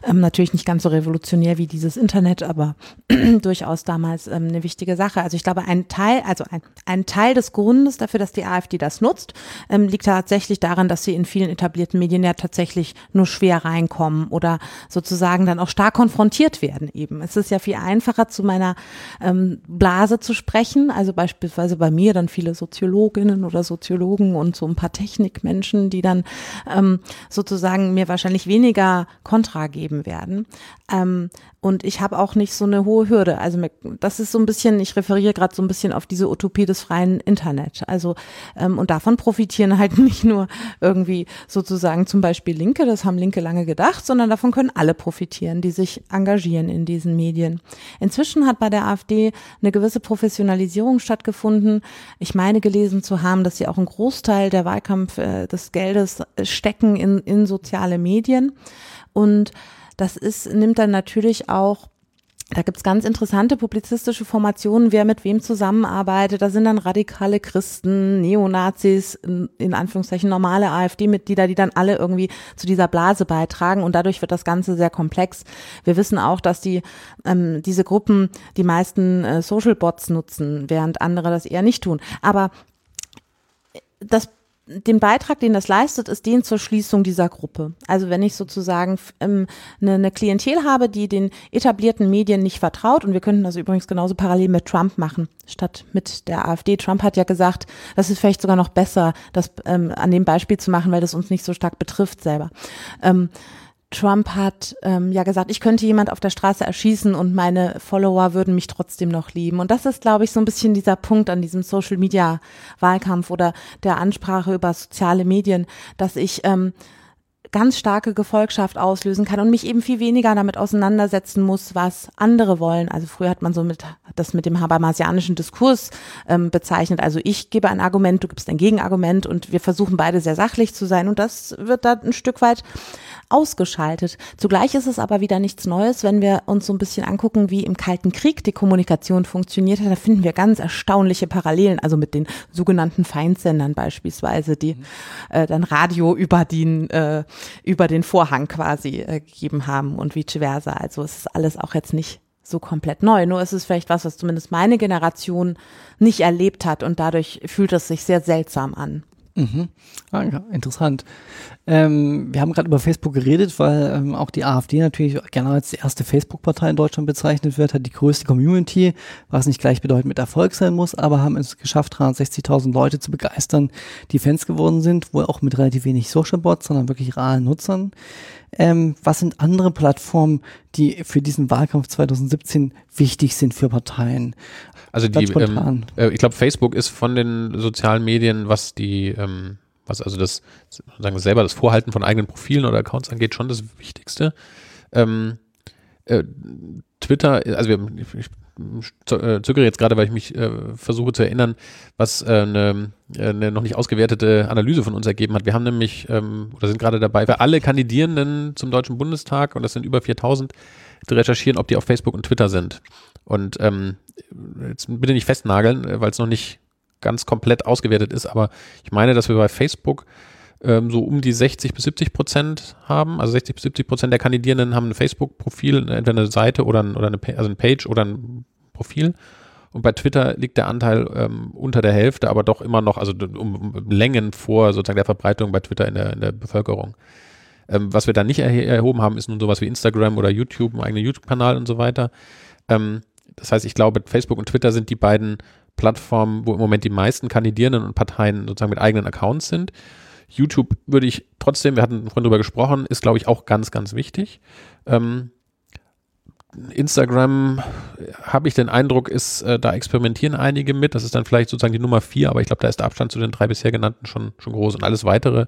Ähm, natürlich nicht ganz so revolutionär wie dieses Internet, aber durchaus damals ähm, eine wichtige Sache. Also ich glaube, ein Teil, also ein, ein Teil des Grundes dafür, dass die AfD das nutzt, ähm, liegt tatsächlich daran, dass sie in vielen etablierten Medien ja tatsächlich nur schwer reinkommen oder sozusagen dann auch stark konfrontiert werden eben. Es ist ja viel einfacher, zu meiner ähm, Blase zu sprechen, also beispielsweise beispielsweise bei mir dann viele Soziologinnen oder Soziologen und so ein paar Technikmenschen, die dann ähm, sozusagen mir wahrscheinlich weniger Kontra geben werden. Ähm, und ich habe auch nicht so eine hohe Hürde. Also das ist so ein bisschen, ich referiere gerade so ein bisschen auf diese Utopie des freien Internet. Also ähm, und davon profitieren halt nicht nur irgendwie sozusagen zum Beispiel Linke, das haben Linke lange gedacht, sondern davon können alle profitieren, die sich engagieren in diesen Medien. Inzwischen hat bei der AfD eine gewisse Professionalisierung stattgefunden. Ich meine gelesen zu haben, dass sie auch einen Großteil der Wahlkampf äh, des Geldes stecken in, in soziale Medien. Und das ist, nimmt dann natürlich auch da gibt's ganz interessante publizistische Formationen, wer mit wem zusammenarbeitet. Da sind dann radikale Christen, Neonazis, in Anführungszeichen normale AfD-Mitglieder, die dann alle irgendwie zu dieser Blase beitragen und dadurch wird das Ganze sehr komplex. Wir wissen auch, dass die ähm, diese Gruppen die meisten äh, Social Bots nutzen, während andere das eher nicht tun. Aber das den Beitrag, den das leistet, ist den zur Schließung dieser Gruppe. Also wenn ich sozusagen ähm, eine, eine Klientel habe, die den etablierten Medien nicht vertraut, und wir könnten das übrigens genauso parallel mit Trump machen, statt mit der AfD. Trump hat ja gesagt, das ist vielleicht sogar noch besser, das ähm, an dem Beispiel zu machen, weil das uns nicht so stark betrifft selber. Ähm, Trump hat ähm, ja gesagt, ich könnte jemand auf der Straße erschießen und meine Follower würden mich trotzdem noch lieben. Und das ist, glaube ich, so ein bisschen dieser Punkt an diesem Social Media Wahlkampf oder der Ansprache über soziale Medien, dass ich ähm, ganz starke Gefolgschaft auslösen kann und mich eben viel weniger damit auseinandersetzen muss, was andere wollen. Also früher hat man so mit das mit dem habermasianischen Diskurs ähm, bezeichnet. Also ich gebe ein Argument, du gibst ein Gegenargument und wir versuchen beide sehr sachlich zu sein und das wird da ein Stück weit ausgeschaltet. Zugleich ist es aber wieder nichts Neues, wenn wir uns so ein bisschen angucken, wie im Kalten Krieg die Kommunikation funktioniert hat. Da finden wir ganz erstaunliche Parallelen, also mit den sogenannten Feindsendern beispielsweise, die mhm. äh, dann Radio über den, äh, über den Vorhang quasi äh, gegeben haben und vice versa. Also es ist alles auch jetzt nicht so komplett neu. Nur ist es vielleicht was, was zumindest meine Generation nicht erlebt hat und dadurch fühlt es sich sehr seltsam an. Mhm. Ah, ja, interessant. Ähm, wir haben gerade über Facebook geredet, weil ähm, auch die AfD natürlich gerne als die erste Facebook-Partei in Deutschland bezeichnet wird, hat die größte Community, was nicht gleichbedeutend mit Erfolg sein muss, aber haben es geschafft, 360.000 Leute zu begeistern, die Fans geworden sind, wohl auch mit relativ wenig Social Bots, sondern wirklich realen Nutzern. Ähm, was sind andere Plattformen, die für diesen Wahlkampf 2017 wichtig sind für Parteien? Also die, ähm, äh, ich glaube, Facebook ist von den sozialen Medien, was die, ähm, was also das, sagen wir selber, das Vorhalten von eigenen Profilen oder Accounts angeht, schon das Wichtigste. Ähm, äh, Twitter, also wir, ich, äh, zögere jetzt gerade, weil ich mich äh, versuche zu erinnern, was äh, eine, eine, noch nicht ausgewertete Analyse von uns ergeben hat. Wir haben nämlich, ähm, oder sind gerade dabei, für alle Kandidierenden zum Deutschen Bundestag, und das sind über 4000, zu recherchieren, ob die auf Facebook und Twitter sind. Und ähm, jetzt bitte nicht festnageln, äh, weil es noch nicht ganz komplett ausgewertet ist, aber ich meine, dass wir bei Facebook ähm, so um die 60 bis 70 Prozent haben. Also 60 bis 70 Prozent der Kandidierenden haben ein Facebook-Profil, entweder eine Seite oder, ein, oder eine, also eine Page oder ein Profil. Und bei Twitter liegt der Anteil ähm, unter der Hälfte, aber doch immer noch, also um, um Längen vor sozusagen der Verbreitung bei Twitter in der, in der Bevölkerung. Ähm, was wir da nicht erhe erhoben haben, ist nun sowas wie Instagram oder YouTube, ein eigener YouTube-Kanal und so weiter. Ähm, das heißt, ich glaube, Facebook und Twitter sind die beiden Plattformen, wo im Moment die meisten Kandidierenden und Parteien sozusagen mit eigenen Accounts sind. YouTube würde ich trotzdem, wir hatten vorhin drüber gesprochen, ist, glaube ich, auch ganz, ganz wichtig. Ähm, Instagram habe ich den Eindruck, ist, äh, da experimentieren einige mit. Das ist dann vielleicht sozusagen die Nummer vier, aber ich glaube, da ist der Abstand zu den drei bisher genannten schon, schon groß. Und alles weitere,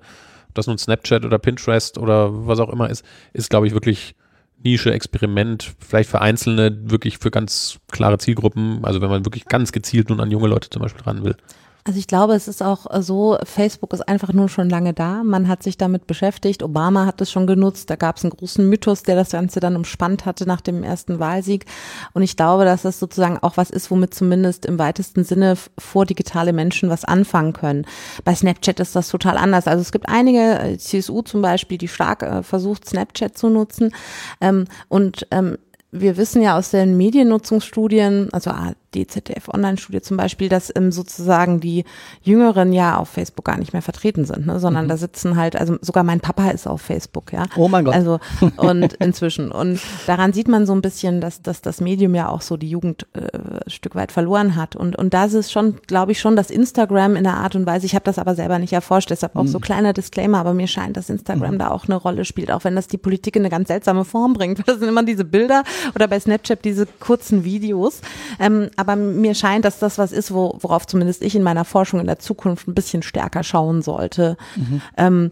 ob das nun Snapchat oder Pinterest oder was auch immer ist, ist, glaube ich, wirklich Nische, Experiment, vielleicht für Einzelne, wirklich für ganz klare Zielgruppen. Also wenn man wirklich ganz gezielt nun an junge Leute zum Beispiel ran will. Also ich glaube, es ist auch äh, so, Facebook ist einfach nur schon lange da. Man hat sich damit beschäftigt. Obama hat es schon genutzt. Da gab es einen großen Mythos, der das Ganze dann umspannt hatte nach dem ersten Wahlsieg. Und ich glaube, dass das sozusagen auch was ist, womit zumindest im weitesten Sinne vor digitale Menschen was anfangen können. Bei Snapchat ist das total anders. Also es gibt einige, äh, CSU zum Beispiel, die stark äh, versucht, Snapchat zu nutzen. Ähm, und ähm, wir wissen ja aus den Mediennutzungsstudien, also die ZDF-Online-Studie zum Beispiel, dass ähm, sozusagen die Jüngeren ja auf Facebook gar nicht mehr vertreten sind, ne? sondern mhm. da sitzen halt, also sogar mein Papa ist auf Facebook, ja. Oh mein Gott. Also und inzwischen. Und daran sieht man so ein bisschen, dass, dass das Medium ja auch so die Jugend äh, Stück weit verloren hat. Und, und das ist schon, glaube ich, schon das Instagram in der Art und Weise, ich habe das aber selber nicht erforscht, deshalb auch mhm. so kleiner Disclaimer, aber mir scheint, dass Instagram mhm. da auch eine Rolle spielt, auch wenn das die Politik in eine ganz seltsame Form bringt. Das sind immer diese Bilder oder bei Snapchat diese kurzen Videos. Ähm, aber mir scheint, dass das was ist, wo, worauf zumindest ich in meiner Forschung in der Zukunft ein bisschen stärker schauen sollte. Mhm. Ähm,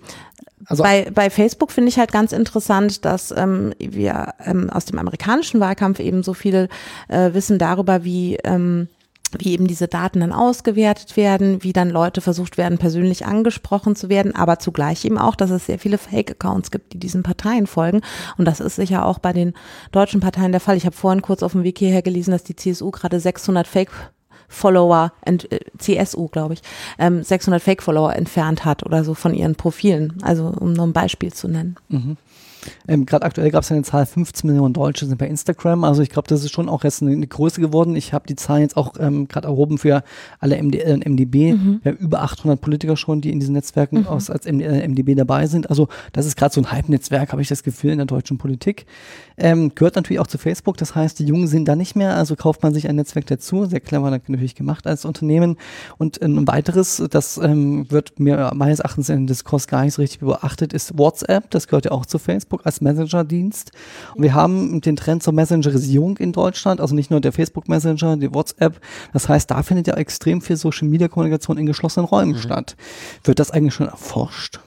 also bei, bei Facebook finde ich halt ganz interessant, dass ähm, wir ähm, aus dem amerikanischen Wahlkampf eben so viel äh, wissen darüber, wie ähm, wie eben diese Daten dann ausgewertet werden, wie dann Leute versucht werden, persönlich angesprochen zu werden, aber zugleich eben auch, dass es sehr viele Fake-Accounts gibt, die diesen Parteien folgen. Und das ist sicher auch bei den deutschen Parteien der Fall. Ich habe vorhin kurz auf dem Wiki her gelesen, dass die CSU gerade 600 Fake Follower, äh, CSU, glaube ich, ähm, 600 Fake-Follower entfernt hat oder so von ihren Profilen. Also um nur ein Beispiel zu nennen. Mhm. Ähm, Gerade aktuell gab es ja eine Zahl, 15 Millionen Deutsche sind bei Instagram. Also ich glaube, das ist schon auch jetzt eine, eine Größe geworden. Ich habe die Zahlen jetzt auch ähm, gerade erhoben für alle MD, äh, MDB. Mhm. Wir haben über 800 Politiker schon, die in diesen Netzwerken mhm. aus, als MD, äh, MDB dabei sind. Also das ist gerade so ein Hype-Netzwerk, habe ich das Gefühl, in der deutschen Politik. Ähm, gehört natürlich auch zu Facebook. Das heißt, die Jungen sind da nicht mehr. Also kauft man sich ein Netzwerk dazu. Sehr clever natürlich gemacht als Unternehmen. Und ein weiteres, das ähm, wird mir meines Erachtens in Diskurs gar nicht so richtig beachtet, ist WhatsApp. Das gehört ja auch zu Facebook als Messenger-Dienst. Und wir haben den Trend zur Messengerisierung in Deutschland. Also nicht nur der Facebook Messenger, die WhatsApp. Das heißt, da findet ja extrem viel Social Media Kommunikation in geschlossenen Räumen mhm. statt. Wird das eigentlich schon erforscht?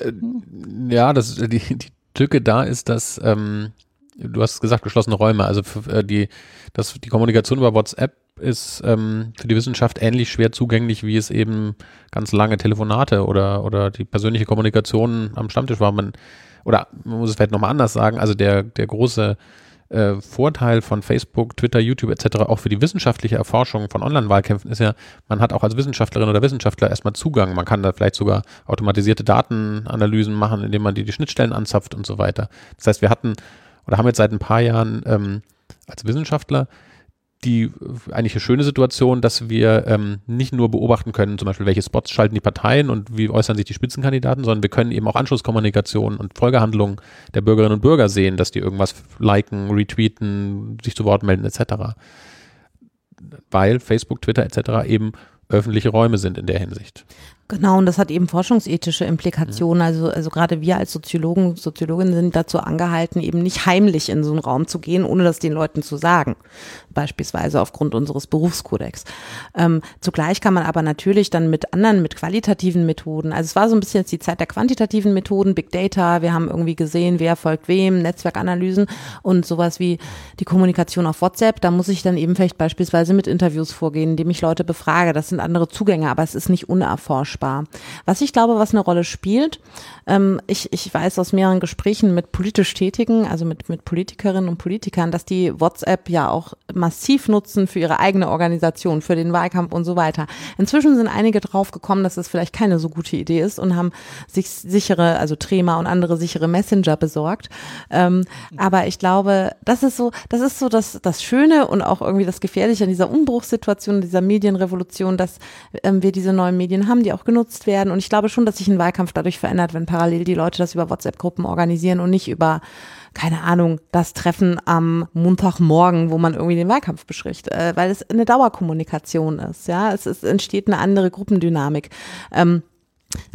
Äh, ja, das, die, die Tücke da ist, dass ähm, du hast gesagt, geschlossene Räume. Also für, äh, die, das, die Kommunikation über WhatsApp ist ähm, für die Wissenschaft ähnlich schwer zugänglich, wie es eben ganz lange Telefonate oder, oder die persönliche Kommunikation am Stammtisch war. Man, oder man muss es vielleicht nochmal anders sagen, also der, der große äh, Vorteil von Facebook, Twitter, YouTube etc. auch für die wissenschaftliche Erforschung von Online-Wahlkämpfen ist ja, man hat auch als Wissenschaftlerin oder Wissenschaftler erstmal Zugang. Man kann da vielleicht sogar automatisierte Datenanalysen machen, indem man die, die Schnittstellen anzapft und so weiter. Das heißt, wir hatten oder haben jetzt seit ein paar Jahren ähm, als Wissenschaftler die eigentlich eine schöne Situation, dass wir ähm, nicht nur beobachten können, zum Beispiel, welche Spots schalten die Parteien und wie äußern sich die Spitzenkandidaten, sondern wir können eben auch Anschlusskommunikation und Folgehandlungen der Bürgerinnen und Bürger sehen, dass die irgendwas liken, retweeten, sich zu Wort melden etc. Weil Facebook, Twitter etc. eben öffentliche Räume sind in der Hinsicht. Genau, und das hat eben forschungsethische Implikationen. Also, also gerade wir als Soziologen, Soziologinnen sind dazu angehalten, eben nicht heimlich in so einen Raum zu gehen, ohne das den Leuten zu sagen. Beispielsweise aufgrund unseres Berufskodex. Ähm, zugleich kann man aber natürlich dann mit anderen, mit qualitativen Methoden, also es war so ein bisschen jetzt die Zeit der quantitativen Methoden, Big Data, wir haben irgendwie gesehen, wer folgt wem, Netzwerkanalysen und sowas wie die Kommunikation auf WhatsApp. Da muss ich dann eben vielleicht beispielsweise mit Interviews vorgehen, indem ich Leute befrage. Das sind andere Zugänge, aber es ist nicht unerforscht austauschbar. Was ich glaube, was eine Rolle spielt, ähm, ich, ich weiß aus mehreren Gesprächen mit politisch Tätigen, also mit, mit Politikerinnen und Politikern, dass die WhatsApp ja auch massiv nutzen für ihre eigene Organisation, für den Wahlkampf und so weiter. Inzwischen sind einige drauf gekommen, dass es vielleicht keine so gute Idee ist und haben sich sichere, also Trema und andere sichere Messenger besorgt. Ähm, aber ich glaube, das ist so, das ist so das, das Schöne und auch irgendwie das Gefährliche an dieser Umbruchssituation, dieser Medienrevolution, dass ähm, wir diese neuen Medien haben, die auch genutzt werden. Und ich glaube schon, dass sich ein Wahlkampf dadurch verändert, wenn parallel die Leute das über WhatsApp-Gruppen organisieren und nicht über keine Ahnung, das Treffen am Montagmorgen, wo man irgendwie den Wahlkampf bespricht, äh, weil es eine Dauerkommunikation ist, ja, es, es entsteht eine andere Gruppendynamik. Ähm,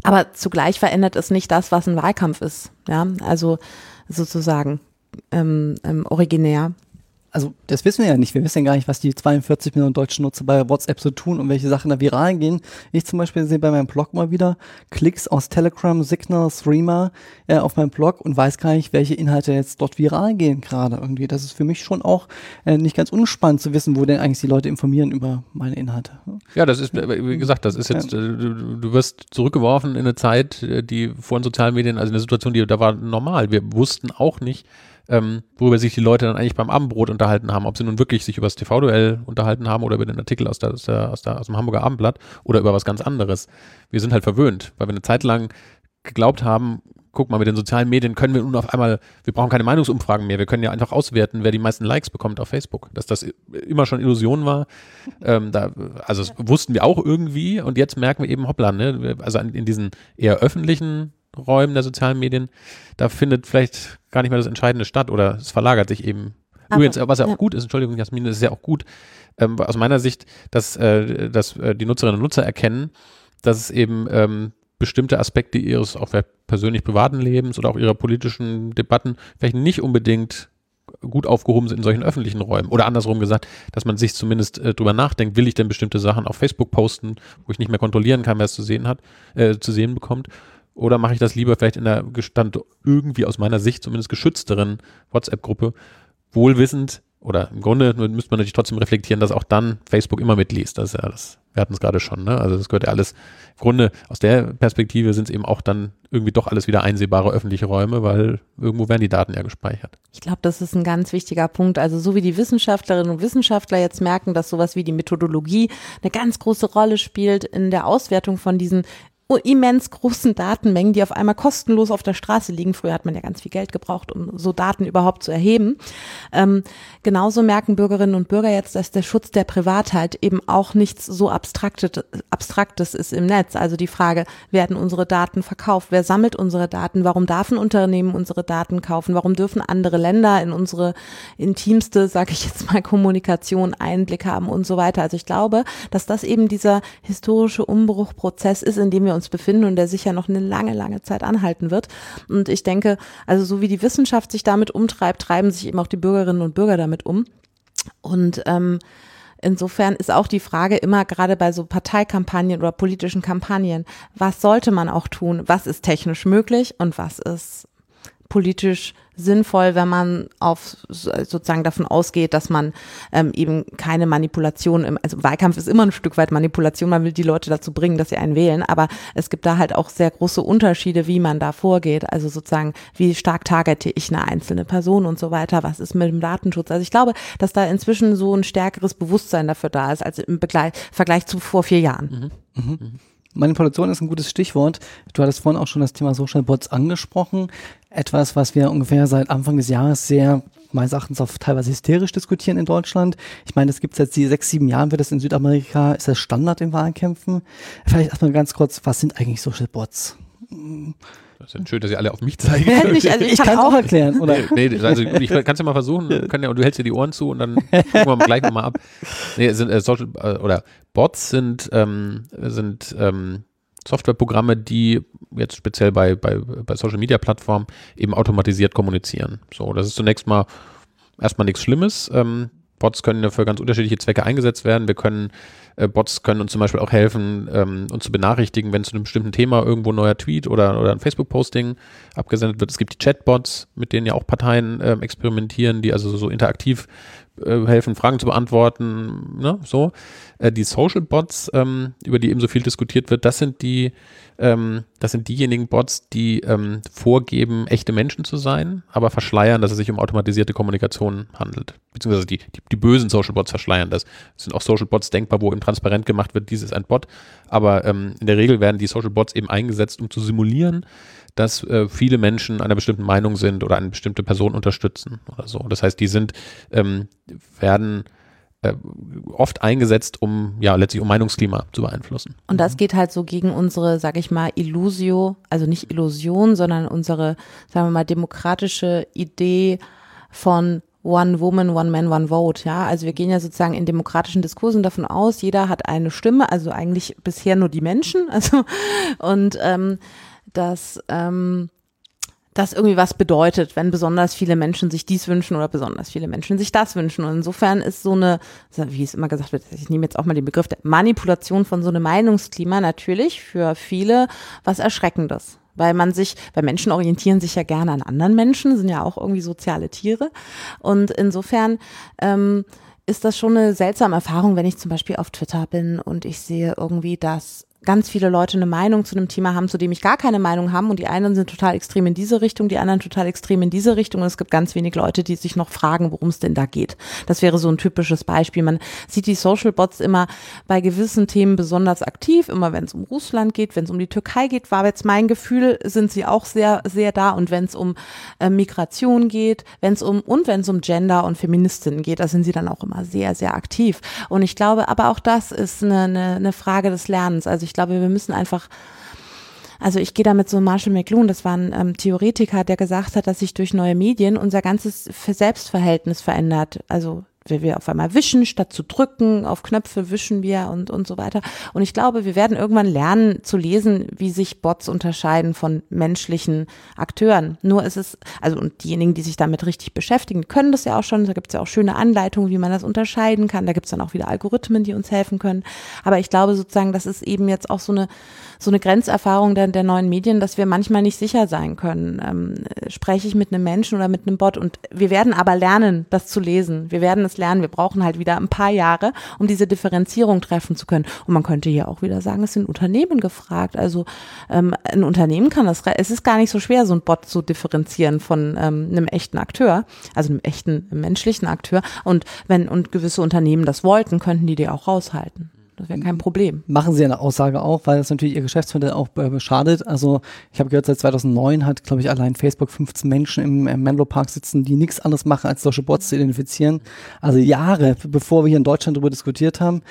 aber zugleich verändert es nicht das, was ein Wahlkampf ist, ja, also sozusagen ähm, ähm, originär also das wissen wir ja nicht. Wir wissen ja gar nicht, was die 42 Millionen deutschen Nutzer bei WhatsApp so tun und welche Sachen da viral gehen. Ich zum Beispiel sehe bei meinem Blog mal wieder Klicks aus Telegram, Signal, Streamer äh, auf meinem Blog und weiß gar nicht, welche Inhalte jetzt dort viral gehen gerade irgendwie. Das ist für mich schon auch äh, nicht ganz unspannend zu wissen, wo denn eigentlich die Leute informieren über meine Inhalte. Ja, das ist, wie gesagt, das ist jetzt. Äh, du, du wirst zurückgeworfen in eine Zeit, äh, die vor den sozialen Medien, also eine Situation, die da war normal. Wir wussten auch nicht, ähm, worüber sich die Leute dann eigentlich beim Abendbrot unterhalten haben, ob sie nun wirklich sich über das TV-Duell unterhalten haben oder über den Artikel aus, der, aus, der, aus, der, aus dem Hamburger Abendblatt oder über was ganz anderes. Wir sind halt verwöhnt, weil wir eine Zeit lang geglaubt haben, guck mal, mit den sozialen Medien können wir nun auf einmal, wir brauchen keine Meinungsumfragen mehr, wir können ja einfach auswerten, wer die meisten Likes bekommt auf Facebook. Dass das immer schon Illusion war, ähm, da, also das wussten wir auch irgendwie und jetzt merken wir eben, hoppla, ne, also in, in diesen eher öffentlichen Räumen der sozialen Medien, da findet vielleicht gar nicht mehr das Entscheidende statt oder es verlagert sich eben. Aber, Übrigens, was ja auch gut ist, Entschuldigung, Jasmin, das ist ja auch gut, ähm, aus meiner Sicht, dass, äh, dass äh, die Nutzerinnen und Nutzer erkennen, dass es eben ähm, bestimmte Aspekte ihres auch persönlich privaten Lebens oder auch ihrer politischen Debatten vielleicht nicht unbedingt gut aufgehoben sind in solchen öffentlichen Räumen. Oder andersrum gesagt, dass man sich zumindest äh, drüber nachdenkt, will ich denn bestimmte Sachen auf Facebook posten, wo ich nicht mehr kontrollieren kann, wer es zu sehen hat, äh, zu sehen bekommt. Oder mache ich das lieber vielleicht in einer Gestand irgendwie aus meiner Sicht zumindest geschützteren WhatsApp-Gruppe, wohlwissend oder im Grunde müsste man natürlich trotzdem reflektieren, dass auch dann Facebook immer mitliest. Das ist ja das, wir hatten es gerade schon, ne? Also das gehört ja alles, im Grunde aus der Perspektive sind es eben auch dann irgendwie doch alles wieder einsehbare öffentliche Räume, weil irgendwo werden die Daten ja gespeichert. Ich glaube, das ist ein ganz wichtiger Punkt. Also so wie die Wissenschaftlerinnen und Wissenschaftler jetzt merken, dass sowas wie die Methodologie eine ganz große Rolle spielt in der Auswertung von diesen immens großen Datenmengen, die auf einmal kostenlos auf der Straße liegen. Früher hat man ja ganz viel Geld gebraucht, um so Daten überhaupt zu erheben. Ähm, genauso merken Bürgerinnen und Bürger jetzt, dass der Schutz der Privatheit eben auch nichts so Abstraktes, ist im Netz. Also die Frage, werden unsere Daten verkauft? Wer sammelt unsere Daten? Warum darf ein Unternehmen unsere Daten kaufen? Warum dürfen andere Länder in unsere intimste, sage ich jetzt mal, Kommunikation Einblick haben und so weiter? Also ich glaube, dass das eben dieser historische Umbruchprozess ist, in dem wir uns befinden und der sicher noch eine lange, lange Zeit anhalten wird. Und ich denke, also so wie die Wissenschaft sich damit umtreibt, treiben sich eben auch die Bürgerinnen und Bürger damit um. Und ähm, Insofern ist auch die Frage immer gerade bei so Parteikampagnen oder politischen Kampagnen, was sollte man auch tun? Was ist technisch möglich und was ist politisch sinnvoll, wenn man auf sozusagen davon ausgeht, dass man ähm, eben keine Manipulation im, also Wahlkampf ist immer ein Stück weit Manipulation, man will die Leute dazu bringen, dass sie einen wählen, aber es gibt da halt auch sehr große Unterschiede, wie man da vorgeht, also sozusagen, wie stark targete ich eine einzelne Person und so weiter, was ist mit dem Datenschutz. Also ich glaube, dass da inzwischen so ein stärkeres Bewusstsein dafür da ist, als im Begleich, Vergleich zu vor vier Jahren. Mhm. Mhm. Manipulation ist ein gutes Stichwort. Du hattest vorhin auch schon das Thema Social Bots angesprochen. Etwas, was wir ungefähr seit Anfang des Jahres sehr meines Erachtens auch teilweise hysterisch diskutieren in Deutschland. Ich meine, es gibt seit sechs, sieben Jahren, wird das in Südamerika, ist das Standard in Wahlkämpfen. Vielleicht erstmal ganz kurz, was sind eigentlich Social Bots? Das ist schön, dass ihr alle auf mich zeigen. Ja, nicht, also ich, ich kann es auch erklären, oder? Nee, also ich kann es ja mal versuchen, ja, und du hältst dir die Ohren zu und dann gucken wir gleich nochmal ab. Nee, sind äh, Social, äh, oder Bots sind, ähm, sind ähm, Softwareprogramme, die jetzt speziell bei, bei, bei Social Media Plattformen eben automatisiert kommunizieren. So, das ist zunächst mal erstmal nichts Schlimmes. Ähm, Bots können ja für ganz unterschiedliche Zwecke eingesetzt werden. Wir können, äh, Bots können uns zum Beispiel auch helfen, ähm, uns zu benachrichtigen, wenn zu einem bestimmten Thema irgendwo ein neuer Tweet oder, oder ein Facebook-Posting abgesendet wird. Es gibt die Chatbots, mit denen ja auch Parteien äh, experimentieren, die also so interaktiv äh, helfen, Fragen zu beantworten, ne, so. Äh, die Social Bots, ähm, über die eben so viel diskutiert wird, das sind die, ähm, das sind diejenigen Bots, die ähm, vorgeben, echte Menschen zu sein, aber verschleiern, dass es sich um automatisierte Kommunikation handelt. Beziehungsweise die, die, die bösen Social Bots verschleiern das. Es sind auch Social Bots denkbar, wo eben transparent gemacht wird, dies ist ein Bot. Aber ähm, in der Regel werden die Social Bots eben eingesetzt, um zu simulieren, dass äh, viele Menschen einer bestimmten Meinung sind oder eine bestimmte Person unterstützen oder so. Das heißt, die sind, ähm, werden äh, oft eingesetzt, um ja letztlich um Meinungsklima zu beeinflussen. Und das geht halt so gegen unsere, sag ich mal, Illusio, also nicht Illusion, sondern unsere, sagen wir mal, demokratische Idee von One Woman, One Man, One Vote. Ja, also wir gehen ja sozusagen in demokratischen Diskursen davon aus, jeder hat eine Stimme, also eigentlich bisher nur die Menschen. Also und ähm, dass ähm, das irgendwie was bedeutet, wenn besonders viele Menschen sich dies wünschen oder besonders viele Menschen sich das wünschen. Und insofern ist so eine, wie es immer gesagt wird, ich nehme jetzt auch mal den Begriff der Manipulation von so einem Meinungsklima natürlich für viele was Erschreckendes. Weil man sich, weil Menschen orientieren sich ja gerne an anderen Menschen, sind ja auch irgendwie soziale Tiere. Und insofern ähm, ist das schon eine seltsame Erfahrung, wenn ich zum Beispiel auf Twitter bin und ich sehe irgendwie, dass ganz viele Leute eine Meinung zu einem Thema haben, zu dem ich gar keine Meinung haben und die einen sind total extrem in diese Richtung, die anderen total extrem in diese Richtung und es gibt ganz wenig Leute, die sich noch fragen, worum es denn da geht. Das wäre so ein typisches Beispiel. Man sieht die Social Bots immer bei gewissen Themen besonders aktiv, immer wenn es um Russland geht, wenn es um die Türkei geht, war jetzt mein Gefühl, sind sie auch sehr, sehr da und wenn es um äh, Migration geht, wenn es um und wenn es um Gender und Feministinnen geht, da sind sie dann auch immer sehr, sehr aktiv. Und ich glaube, aber auch das ist eine, eine, eine Frage des Lernens. Also ich glaube, wir müssen einfach also ich gehe da mit so Marshall McLuhan, das war ein ähm, Theoretiker, der gesagt hat, dass sich durch neue Medien unser ganzes Selbstverhältnis verändert. Also wir, wir auf einmal wischen, statt zu drücken, auf Knöpfe wischen wir und, und so weiter. Und ich glaube, wir werden irgendwann lernen zu lesen, wie sich Bots unterscheiden von menschlichen Akteuren. Nur ist es, also und diejenigen, die sich damit richtig beschäftigen, können das ja auch schon. Da gibt es ja auch schöne Anleitungen, wie man das unterscheiden kann. Da gibt es dann auch wieder Algorithmen, die uns helfen können. Aber ich glaube sozusagen, das ist eben jetzt auch so eine so eine Grenzerfahrung der, der neuen Medien, dass wir manchmal nicht sicher sein können. Ähm, spreche ich mit einem Menschen oder mit einem Bot? Und wir werden aber lernen, das zu lesen. Wir werden es lernen. Wir brauchen halt wieder ein paar Jahre, um diese Differenzierung treffen zu können. Und man könnte hier auch wieder sagen, es sind Unternehmen gefragt. Also ähm, ein Unternehmen kann das, es ist gar nicht so schwer, so ein Bot zu differenzieren von ähm, einem echten Akteur, also einem echten menschlichen Akteur. Und wenn und gewisse Unternehmen das wollten, könnten die die auch raushalten. Das wäre kein Problem. Machen Sie eine Aussage auch, weil das natürlich Ihr Geschäftsmodell auch äh, schadet. Also ich habe gehört, seit 2009 hat, glaube ich, allein Facebook 15 Menschen im, im Menlo Park sitzen, die nichts anderes machen, als solche Bots zu identifizieren. Also Jahre, bevor wir hier in Deutschland darüber diskutiert haben.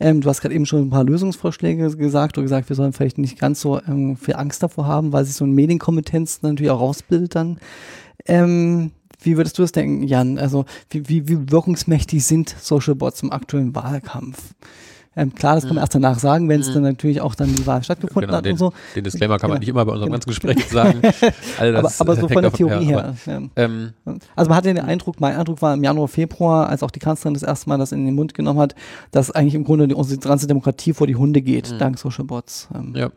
Ähm, du hast gerade eben schon ein paar Lösungsvorschläge gesagt. Du gesagt, wir sollen vielleicht nicht ganz so ähm, viel Angst davor haben, weil sich so eine Medienkompetenz natürlich auch rausbildet dann. Ähm, wie würdest du das denken, Jan? Also wie, wie, wie wirkungsmächtig sind Social Bots im aktuellen Wahlkampf? Ähm, klar, das kann man mhm. erst danach sagen, wenn es mhm. dann natürlich auch dann die Wahl stattgefunden genau, hat den, und so. Den Disclaimer kann man genau. nicht immer bei unserem ganzen Gespräch sagen. Also aber, aber so von der Theorie her. her. Aber, ähm, also man hatte den Eindruck, mein Eindruck war im Januar, Februar, als auch die Kanzlerin das erste Mal das in den Mund genommen hat, dass eigentlich im Grunde die, unsere ganze Demokratie vor die Hunde geht, mhm. dank Social Bots. Ähm. Ja,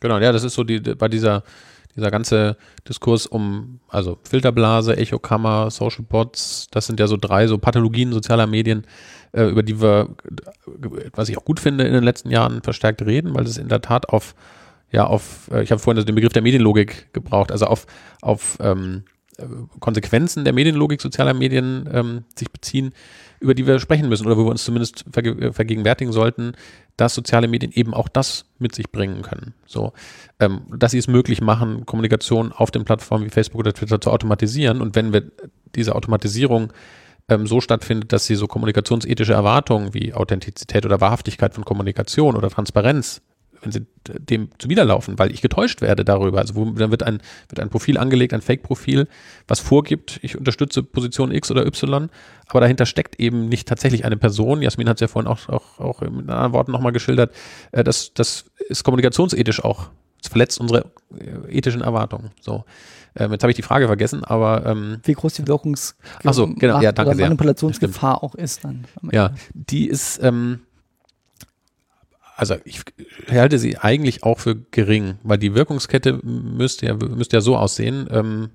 genau. Ja, das ist so die, bei dieser dieser ganze Diskurs um, also Filterblase, Echokammer, Social Bots, das sind ja so drei so Pathologien sozialer Medien, äh, über die wir, was ich auch gut finde, in den letzten Jahren verstärkt reden, weil es in der Tat auf, ja, auf, äh, ich habe vorhin den Begriff der Medienlogik gebraucht, also auf, auf ähm, Konsequenzen der Medienlogik sozialer Medien ähm, sich beziehen, über die wir sprechen müssen oder wo wir uns zumindest verge vergegenwärtigen sollten, dass soziale Medien eben auch das mit sich bringen können. So, ähm, dass sie es möglich machen, Kommunikation auf den Plattformen wie Facebook oder Twitter zu automatisieren. Und wenn wir diese Automatisierung ähm, so stattfindet, dass sie so kommunikationsethische Erwartungen wie Authentizität oder Wahrhaftigkeit von Kommunikation oder Transparenz wenn sie dem zuwiderlaufen, weil ich getäuscht werde darüber. Also wo, dann wird ein, wird ein Profil angelegt, ein Fake-Profil, was vorgibt, ich unterstütze Position X oder Y, aber dahinter steckt eben nicht tatsächlich eine Person. Jasmin hat es ja vorhin auch, auch, auch in anderen Worten nochmal geschildert. Äh, das, das ist kommunikationsethisch auch. Es verletzt unsere äh, ethischen Erwartungen. So. Ähm, jetzt habe ich die Frage vergessen, aber ähm, wie groß die Wirkungs Ach so, genau, ja, danke sehr. Manipulationsgefahr auch ist dann. Ja, die ist ähm, also ich halte sie eigentlich auch für gering, weil die Wirkungskette müsste ja, müsste ja so aussehen, ähm,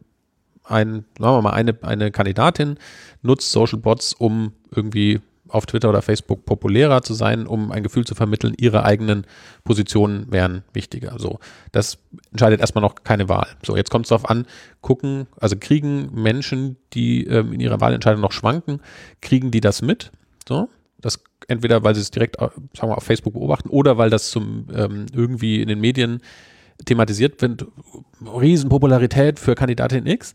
ein, sagen wir mal, eine, eine Kandidatin nutzt Social Bots, um irgendwie auf Twitter oder Facebook populärer zu sein, um ein Gefühl zu vermitteln, ihre eigenen Positionen wären wichtiger. So, das entscheidet erstmal noch keine Wahl. So, jetzt kommt es darauf an, gucken, also kriegen Menschen, die ähm, in ihrer Wahlentscheidung noch schwanken, kriegen die das mit? So, das entweder weil sie es direkt, äh, sagen wir, auf Facebook beobachten oder weil das zum ähm, irgendwie in den Medien thematisiert wird, Riesenpopularität für Kandidatin X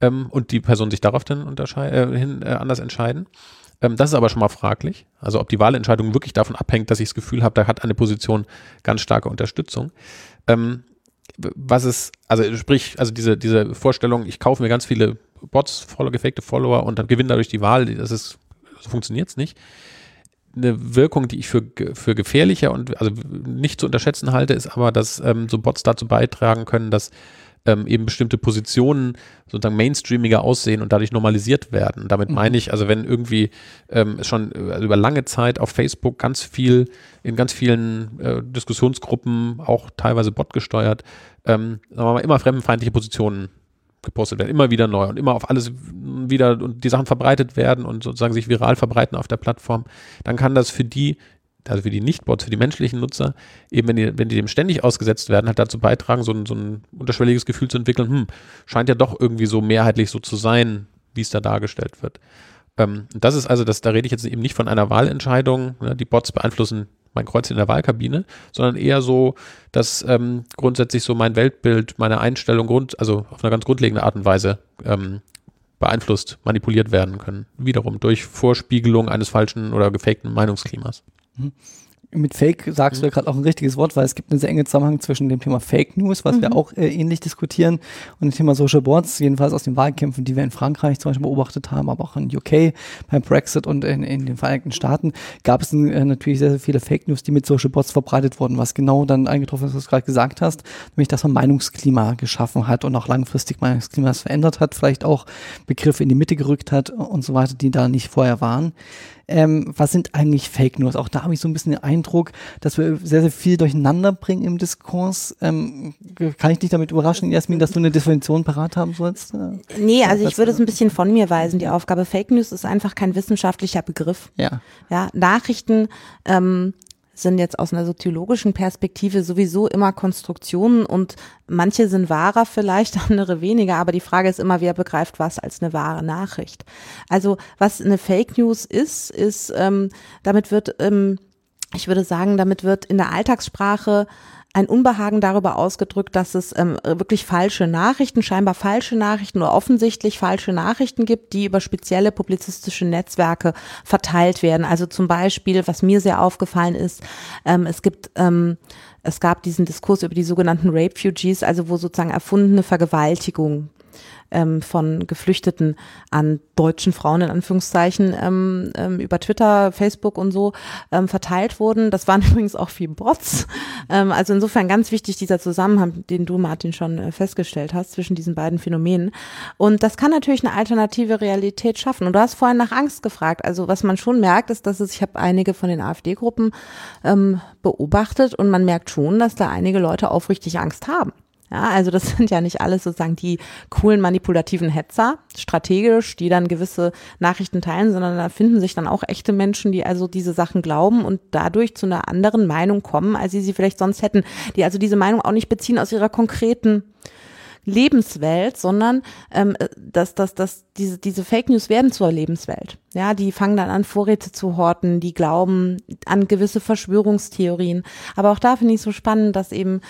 ähm, und die Person sich darauf dann äh, hin, äh, anders entscheiden. Ähm, das ist aber schon mal fraglich. Also ob die Wahlentscheidung wirklich davon abhängt, dass ich das Gefühl habe, da hat eine Position ganz starke Unterstützung. Ähm, was ist, also sprich, also diese, diese Vorstellung, ich kaufe mir ganz viele Bots, follow, gefakte Follower und dann gewinne dadurch die Wahl, das ist, so funktioniert es nicht eine Wirkung, die ich für, für gefährlicher und also nicht zu unterschätzen halte, ist aber, dass ähm, so Bots dazu beitragen können, dass ähm, eben bestimmte Positionen sozusagen mainstreamiger aussehen und dadurch normalisiert werden. Damit mhm. meine ich, also wenn irgendwie ähm, schon also über lange Zeit auf Facebook ganz viel, in ganz vielen äh, Diskussionsgruppen, auch teilweise botgesteuert, ähm, sagen wir mal, immer fremdenfeindliche Positionen gepostet werden, immer wieder neu und immer auf alles wieder und die Sachen verbreitet werden und sozusagen sich viral verbreiten auf der Plattform, dann kann das für die, also für die Nicht-Bots, für die menschlichen Nutzer, eben wenn die, wenn die dem ständig ausgesetzt werden, halt dazu beitragen, so ein, so ein unterschwelliges Gefühl zu entwickeln, hm, scheint ja doch irgendwie so mehrheitlich so zu sein, wie es da dargestellt wird. Ähm, das ist also, das, da rede ich jetzt eben nicht von einer Wahlentscheidung, ne, die Bots beeinflussen mein Kreuz in der Wahlkabine, sondern eher so, dass ähm, grundsätzlich so mein Weltbild, meine Einstellung, Grund, also auf eine ganz grundlegende Art und Weise ähm, beeinflusst, manipuliert werden können. Wiederum durch Vorspiegelung eines falschen oder gefakten Meinungsklimas. Mhm. mit Fake sagst mhm. du ja gerade auch ein richtiges Wort, weil es gibt einen sehr engen Zusammenhang zwischen dem Thema Fake News, was mhm. wir auch äh, ähnlich diskutieren, und dem Thema Social Boards, jedenfalls aus den Wahlkämpfen, die wir in Frankreich zum Beispiel beobachtet haben, aber auch in UK beim Brexit und in, in den Vereinigten Staaten gab es äh, natürlich sehr, sehr viele Fake News, die mit Social Boards verbreitet wurden, was genau dann eingetroffen ist, was du gerade gesagt hast, nämlich dass man Meinungsklima geschaffen hat und auch langfristig Meinungsklima verändert hat, vielleicht auch Begriffe in die Mitte gerückt hat und so weiter, die da nicht vorher waren ähm, was sind eigentlich Fake News? Auch da habe ich so ein bisschen den Eindruck, dass wir sehr, sehr viel durcheinander bringen im Diskurs. Ähm, kann ich dich damit überraschen, Jasmin, dass du eine Definition parat haben sollst? Äh, nee, also ich würde es ein bisschen von mir weisen. Die Aufgabe Fake News ist einfach kein wissenschaftlicher Begriff. Ja. Ja, Nachrichten ähm, sind jetzt aus einer soziologischen Perspektive sowieso immer Konstruktionen und manche sind wahrer vielleicht, andere weniger, aber die Frage ist immer, wer begreift was als eine wahre Nachricht. Also was eine Fake News ist, ist, ähm, damit wird, ähm, ich würde sagen, damit wird in der Alltagssprache ein Unbehagen darüber ausgedrückt, dass es ähm, wirklich falsche Nachrichten, scheinbar falsche Nachrichten oder offensichtlich falsche Nachrichten gibt, die über spezielle publizistische Netzwerke verteilt werden. Also zum Beispiel, was mir sehr aufgefallen ist, ähm, es gibt ähm, es gab diesen Diskurs über die sogenannten Rape-Fugees, also wo sozusagen erfundene Vergewaltigung ähm, von Geflüchteten an deutschen Frauen in Anführungszeichen ähm, ähm, über Twitter, Facebook und so ähm, verteilt wurden. Das waren übrigens auch viel Bots. Ähm, also insofern ganz wichtig dieser Zusammenhang, den du, Martin, schon äh, festgestellt hast zwischen diesen beiden Phänomenen. Und das kann natürlich eine alternative Realität schaffen. Und du hast vorhin nach Angst gefragt. Also was man schon merkt, ist, dass es, ich habe einige von den AfD-Gruppen ähm, beobachtet und man merkt schon, dass da einige Leute aufrichtig Angst haben. Ja, also das sind ja nicht alles sozusagen die coolen manipulativen Hetzer, strategisch, die dann gewisse Nachrichten teilen, sondern da finden sich dann auch echte Menschen, die also diese Sachen glauben und dadurch zu einer anderen Meinung kommen, als sie sie vielleicht sonst hätten, die also diese Meinung auch nicht beziehen aus ihrer konkreten Lebenswelt, sondern ähm, dass, dass, dass diese, diese Fake News werden zur Lebenswelt. Ja, die fangen dann an, Vorräte zu horten, die glauben an gewisse Verschwörungstheorien. Aber auch da finde ich so spannend, dass eben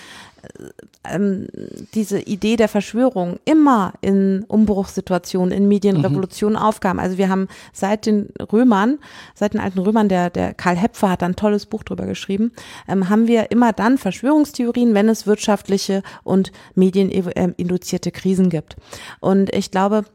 ähm, diese Idee der Verschwörung immer in Umbruchssituationen, in Medienrevolutionen mhm. aufkam. Also wir haben seit den Römern, seit den alten Römern, der, der Karl Hepfer hat ein tolles Buch drüber geschrieben, ähm, haben wir immer dann Verschwörungstheorien, wenn es wirtschaftliche und medieninduzierte Krisen gibt. Und ich glaube,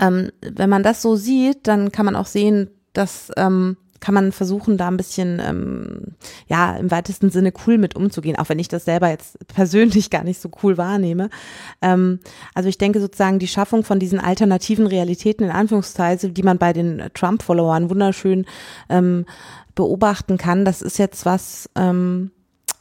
ähm, wenn man das so sieht, dann kann man auch sehen, dass ähm, kann man versuchen, da ein bisschen, ähm, ja, im weitesten Sinne cool mit umzugehen, auch wenn ich das selber jetzt persönlich gar nicht so cool wahrnehme. Ähm, also ich denke sozusagen die Schaffung von diesen alternativen Realitäten in Anführungszeichen, die man bei den Trump-Followern wunderschön ähm, beobachten kann, das ist jetzt was, ähm,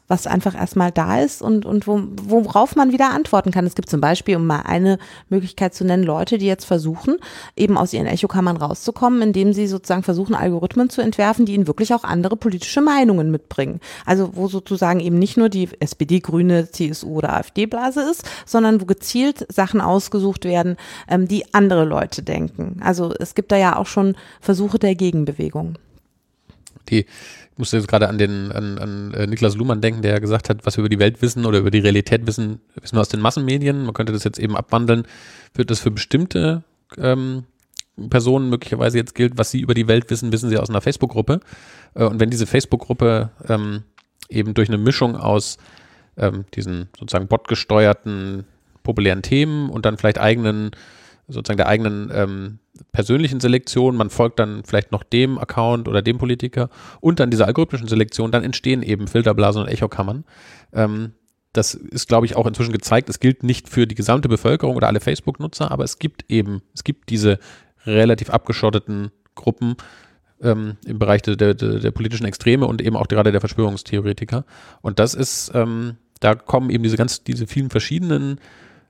was einfach erstmal da ist und, und wo, worauf man wieder antworten kann. Es gibt zum Beispiel, um mal eine Möglichkeit zu nennen, Leute, die jetzt versuchen, eben aus ihren Echokammern rauszukommen, indem sie sozusagen versuchen, Algorithmen zu entwerfen, die ihnen wirklich auch andere politische Meinungen mitbringen. Also wo sozusagen eben nicht nur die SPD, Grüne, CSU oder AfD-Blase ist, sondern wo gezielt Sachen ausgesucht werden, ähm, die andere Leute denken. Also es gibt da ja auch schon Versuche der Gegenbewegung. Die musste jetzt gerade an den an, an äh, Niklas Luhmann denken, der gesagt hat, was wir über die Welt wissen oder über die Realität wissen, wissen wir aus den Massenmedien. Man könnte das jetzt eben abwandeln. Wird das für bestimmte ähm, Personen möglicherweise jetzt gilt, was sie über die Welt wissen, wissen sie aus einer Facebook-Gruppe. Äh, und wenn diese Facebook-Gruppe ähm, eben durch eine Mischung aus ähm, diesen sozusagen botgesteuerten populären Themen und dann vielleicht eigenen sozusagen der eigenen ähm, persönlichen Selektion, man folgt dann vielleicht noch dem Account oder dem Politiker und dann dieser algorithmischen Selektion, dann entstehen eben Filterblasen und Echokammern. Ähm, das ist, glaube ich, auch inzwischen gezeigt. Es gilt nicht für die gesamte Bevölkerung oder alle Facebook-Nutzer, aber es gibt eben, es gibt diese relativ abgeschotteten Gruppen ähm, im Bereich der, der, der, politischen Extreme und eben auch gerade der Verschwörungstheoretiker. Und das ist, ähm, da kommen eben diese ganz, diese vielen verschiedenen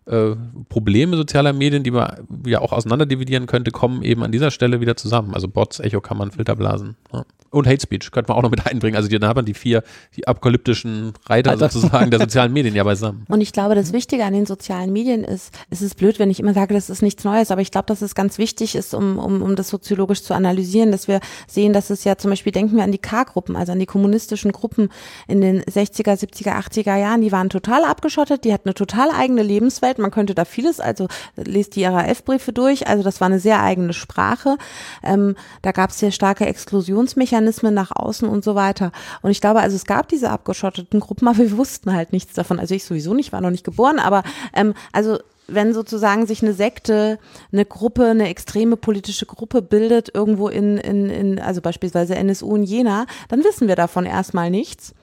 äh, Probleme sozialer Medien, die man ja auch auseinanderdividieren könnte, kommen eben an dieser Stelle wieder zusammen. Also Bots, Echokammern, Filterblasen. Ja. Und Hate Speech könnte man auch noch mit einbringen. Also dann hat man die vier, die apokalyptischen Reiter Alter. sozusagen der sozialen Medien ja beisammen. Und ich glaube, das Wichtige an den sozialen Medien ist, es ist blöd, wenn ich immer sage, das ist nichts Neues, aber ich glaube, dass es ganz wichtig ist, um, um, um das soziologisch zu analysieren, dass wir sehen, dass es ja zum Beispiel, denken wir an die K-Gruppen, also an die kommunistischen Gruppen in den 60er, 70er, 80er Jahren, die waren total abgeschottet, die hatten eine total eigene Lebenswelt gestellt. Man könnte da vieles, also lest die RAF-Briefe durch. Also das war eine sehr eigene Sprache. Ähm, da gab es sehr starke Exklusionsmechanismen nach außen und so weiter. Und ich glaube, also es gab diese abgeschotteten Gruppen, aber wir wussten halt nichts davon. Also ich sowieso nicht, war noch nicht geboren, aber ähm, also wenn sozusagen sich eine Sekte, eine Gruppe, eine extreme politische Gruppe bildet, irgendwo in, in, in also beispielsweise NSU in Jena, dann wissen wir davon erstmal nichts.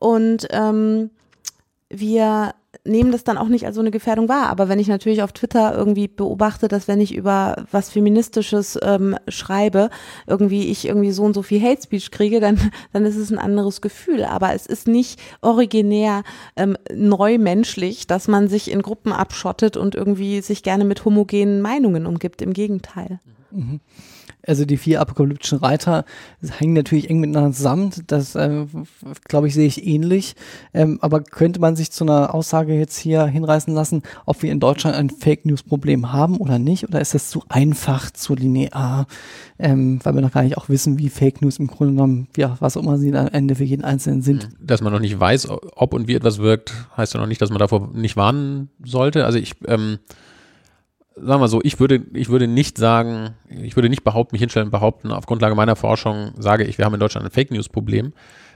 Und ähm, wir nehmen das dann auch nicht als so eine Gefährdung wahr. Aber wenn ich natürlich auf Twitter irgendwie beobachte, dass wenn ich über was Feministisches ähm, schreibe, irgendwie ich irgendwie so und so viel Hate Speech kriege, dann, dann ist es ein anderes Gefühl. Aber es ist nicht originär ähm, neu menschlich, dass man sich in Gruppen abschottet und irgendwie sich gerne mit homogenen Meinungen umgibt. Im Gegenteil. Mhm also die vier apokalyptischen Reiter hängen natürlich eng miteinander zusammen. Das, äh, glaube ich, sehe ich ähnlich. Ähm, aber könnte man sich zu einer Aussage jetzt hier hinreißen lassen, ob wir in Deutschland ein Fake News Problem haben oder nicht? Oder ist das zu einfach, zu linear, ähm, weil wir noch gar nicht auch wissen, wie Fake News im Grunde genommen, ja, was auch immer sie am Ende für jeden Einzelnen sind? Dass man noch nicht weiß, ob und wie etwas wirkt, heißt ja noch nicht, dass man davor nicht warnen sollte. Also ich, ähm, sagen wir so, ich würde, ich würde nicht sagen, ich würde nicht behaupten, mich hinstellen, behaupten, auf Grundlage meiner Forschung sage ich, wir haben in Deutschland ein Fake News Problem.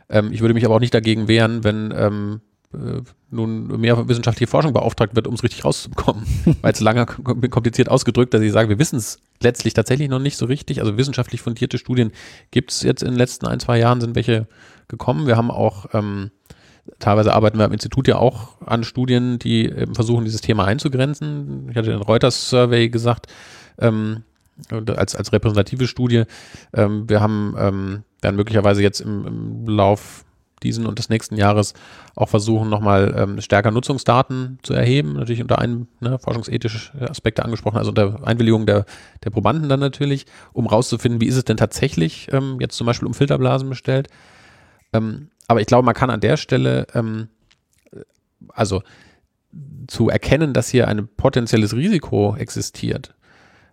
Ähm, ich würde mich aber auch nicht dagegen wehren, wenn ähm, äh, nun mehr wissenschaftliche Forschung beauftragt wird, um es richtig rauszubekommen. Weil es lange kompliziert ausgedrückt, dass ich sage, wir wissen es letztlich tatsächlich noch nicht so richtig. Also wissenschaftlich fundierte Studien gibt es jetzt in den letzten ein, zwei Jahren, sind welche gekommen. Wir haben auch ähm, Teilweise arbeiten wir am Institut ja auch an Studien, die versuchen, dieses Thema einzugrenzen. Ich hatte den Reuters-Survey gesagt, ähm, als, als repräsentative Studie. Ähm, wir haben ähm, werden möglicherweise jetzt im, im Lauf diesen und des nächsten Jahres auch versuchen, nochmal ähm, stärker Nutzungsdaten zu erheben, natürlich unter einem ne, forschungsethische Aspekte angesprochen, also unter Einwilligung der, der Probanden dann natürlich, um rauszufinden, wie ist es denn tatsächlich ähm, jetzt zum Beispiel um Filterblasen bestellt. Ähm, aber ich glaube, man kann an der Stelle, ähm, also zu erkennen, dass hier ein potenzielles Risiko existiert,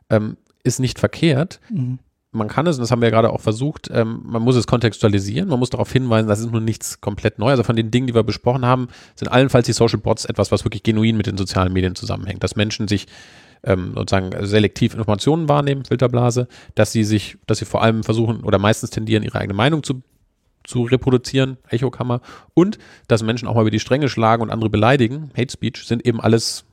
ähm, ist nicht verkehrt. Mhm. Man kann es, und das haben wir ja gerade auch versucht, ähm, man muss es kontextualisieren, man muss darauf hinweisen, das ist nur nichts komplett neu. Also von den Dingen, die wir besprochen haben, sind allenfalls die Social Bots etwas, was wirklich genuin mit den sozialen Medien zusammenhängt. Dass Menschen sich ähm, sozusagen selektiv Informationen wahrnehmen, Filterblase, dass sie sich, dass sie vor allem versuchen oder meistens tendieren, ihre eigene Meinung zu zu reproduzieren, Echokammer, und dass Menschen auch mal über die Stränge schlagen und andere beleidigen, Hate Speech, sind eben alles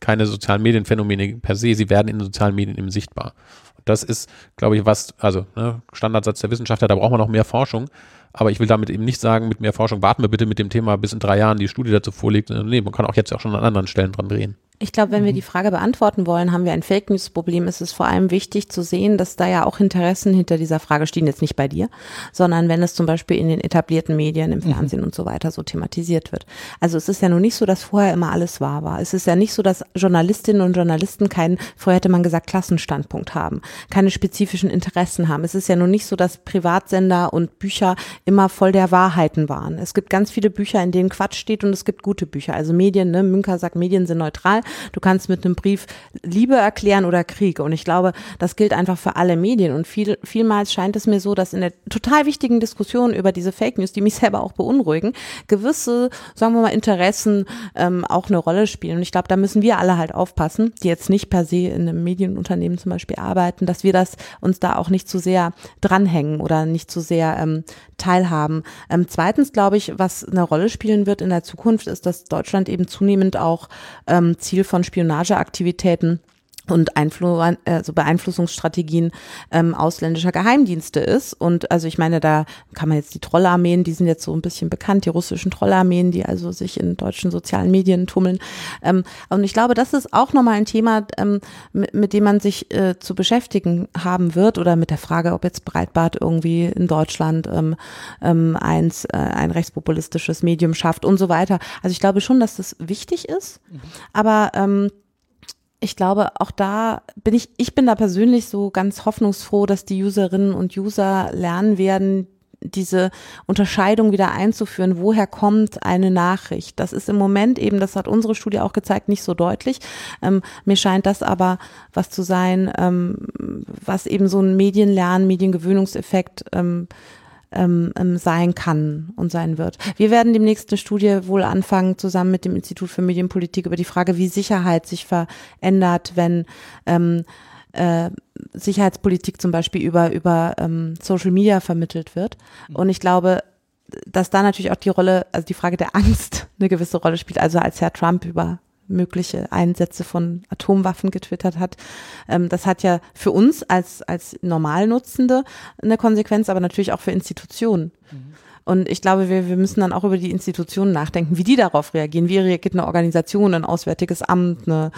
keine sozialen Medienphänomene per se, sie werden in den sozialen Medien eben sichtbar. Und das ist, glaube ich, was, also ne, Standardsatz der Wissenschaftler, da braucht man noch mehr Forschung. Aber ich will damit eben nicht sagen, mit mehr Forschung warten wir bitte mit dem Thema, bis in drei Jahren die Studie dazu vorliegt. Nee, man kann auch jetzt auch schon an anderen Stellen dran drehen. Ich glaube, wenn wir mhm. die Frage beantworten wollen, haben wir ein Fake News Problem, ist es vor allem wichtig zu sehen, dass da ja auch Interessen hinter dieser Frage stehen, jetzt nicht bei dir, sondern wenn es zum Beispiel in den etablierten Medien, im mhm. Fernsehen mhm. und so weiter so thematisiert wird. Also es ist ja nun nicht so, dass vorher immer alles wahr war. Es ist ja nicht so, dass Journalistinnen und Journalisten keinen, vorher hätte man gesagt, Klassenstandpunkt haben, keine spezifischen Interessen haben. Es ist ja nun nicht so, dass Privatsender und Bücher immer voll der Wahrheiten waren. Es gibt ganz viele Bücher, in denen Quatsch steht und es gibt gute Bücher. Also Medien, ne, Münker sagt, Medien sind neutral. Du kannst mit einem Brief Liebe erklären oder Krieg. Und ich glaube, das gilt einfach für alle Medien. Und viel, vielmals scheint es mir so, dass in der total wichtigen Diskussion über diese Fake News, die mich selber auch beunruhigen, gewisse, sagen wir mal, Interessen ähm, auch eine Rolle spielen. Und ich glaube, da müssen wir alle halt aufpassen, die jetzt nicht per se in einem Medienunternehmen zum Beispiel arbeiten, dass wir das uns da auch nicht zu sehr dranhängen oder nicht zu sehr ähm, teilhaben. Ähm, zweitens glaube ich, was eine Rolle spielen wird in der Zukunft, ist, dass Deutschland eben zunehmend auch ähm, Ziel von Spionageaktivitäten und Einflu also Beeinflussungsstrategien ähm, ausländischer Geheimdienste ist. Und also ich meine, da kann man jetzt die Trollarmeen, die sind jetzt so ein bisschen bekannt, die russischen Trollarmeen, die also sich in deutschen sozialen Medien tummeln. Ähm, und ich glaube, das ist auch nochmal ein Thema, ähm, mit, mit, dem man sich äh, zu beschäftigen haben wird oder mit der Frage, ob jetzt Breitbart irgendwie in Deutschland ähm, ähm, eins, äh, ein rechtspopulistisches Medium schafft und so weiter. Also ich glaube schon, dass das wichtig ist, mhm. aber ähm, ich glaube, auch da bin ich, ich bin da persönlich so ganz hoffnungsfroh, dass die Userinnen und User lernen werden, diese Unterscheidung wieder einzuführen, woher kommt eine Nachricht. Das ist im Moment eben, das hat unsere Studie auch gezeigt, nicht so deutlich. Ähm, mir scheint das aber was zu sein, ähm, was eben so ein Medienlernen, Mediengewöhnungseffekt ähm, ähm, ähm, sein kann und sein wird. Wir werden demnächst eine Studie wohl anfangen, zusammen mit dem Institut für Medienpolitik über die Frage, wie Sicherheit sich verändert, wenn ähm, äh, Sicherheitspolitik zum Beispiel über, über ähm, Social Media vermittelt wird. Mhm. Und ich glaube, dass da natürlich auch die Rolle, also die Frage der Angst eine gewisse Rolle spielt. Also als Herr Trump über mögliche Einsätze von Atomwaffen getwittert hat. Ähm, das hat ja für uns als, als Normalnutzende eine Konsequenz, aber natürlich auch für Institutionen. Mhm. Und ich glaube, wir, wir müssen dann auch über die Institutionen nachdenken, wie die darauf reagieren. Wie reagiert eine Organisation, ein Auswärtiges Amt, eine,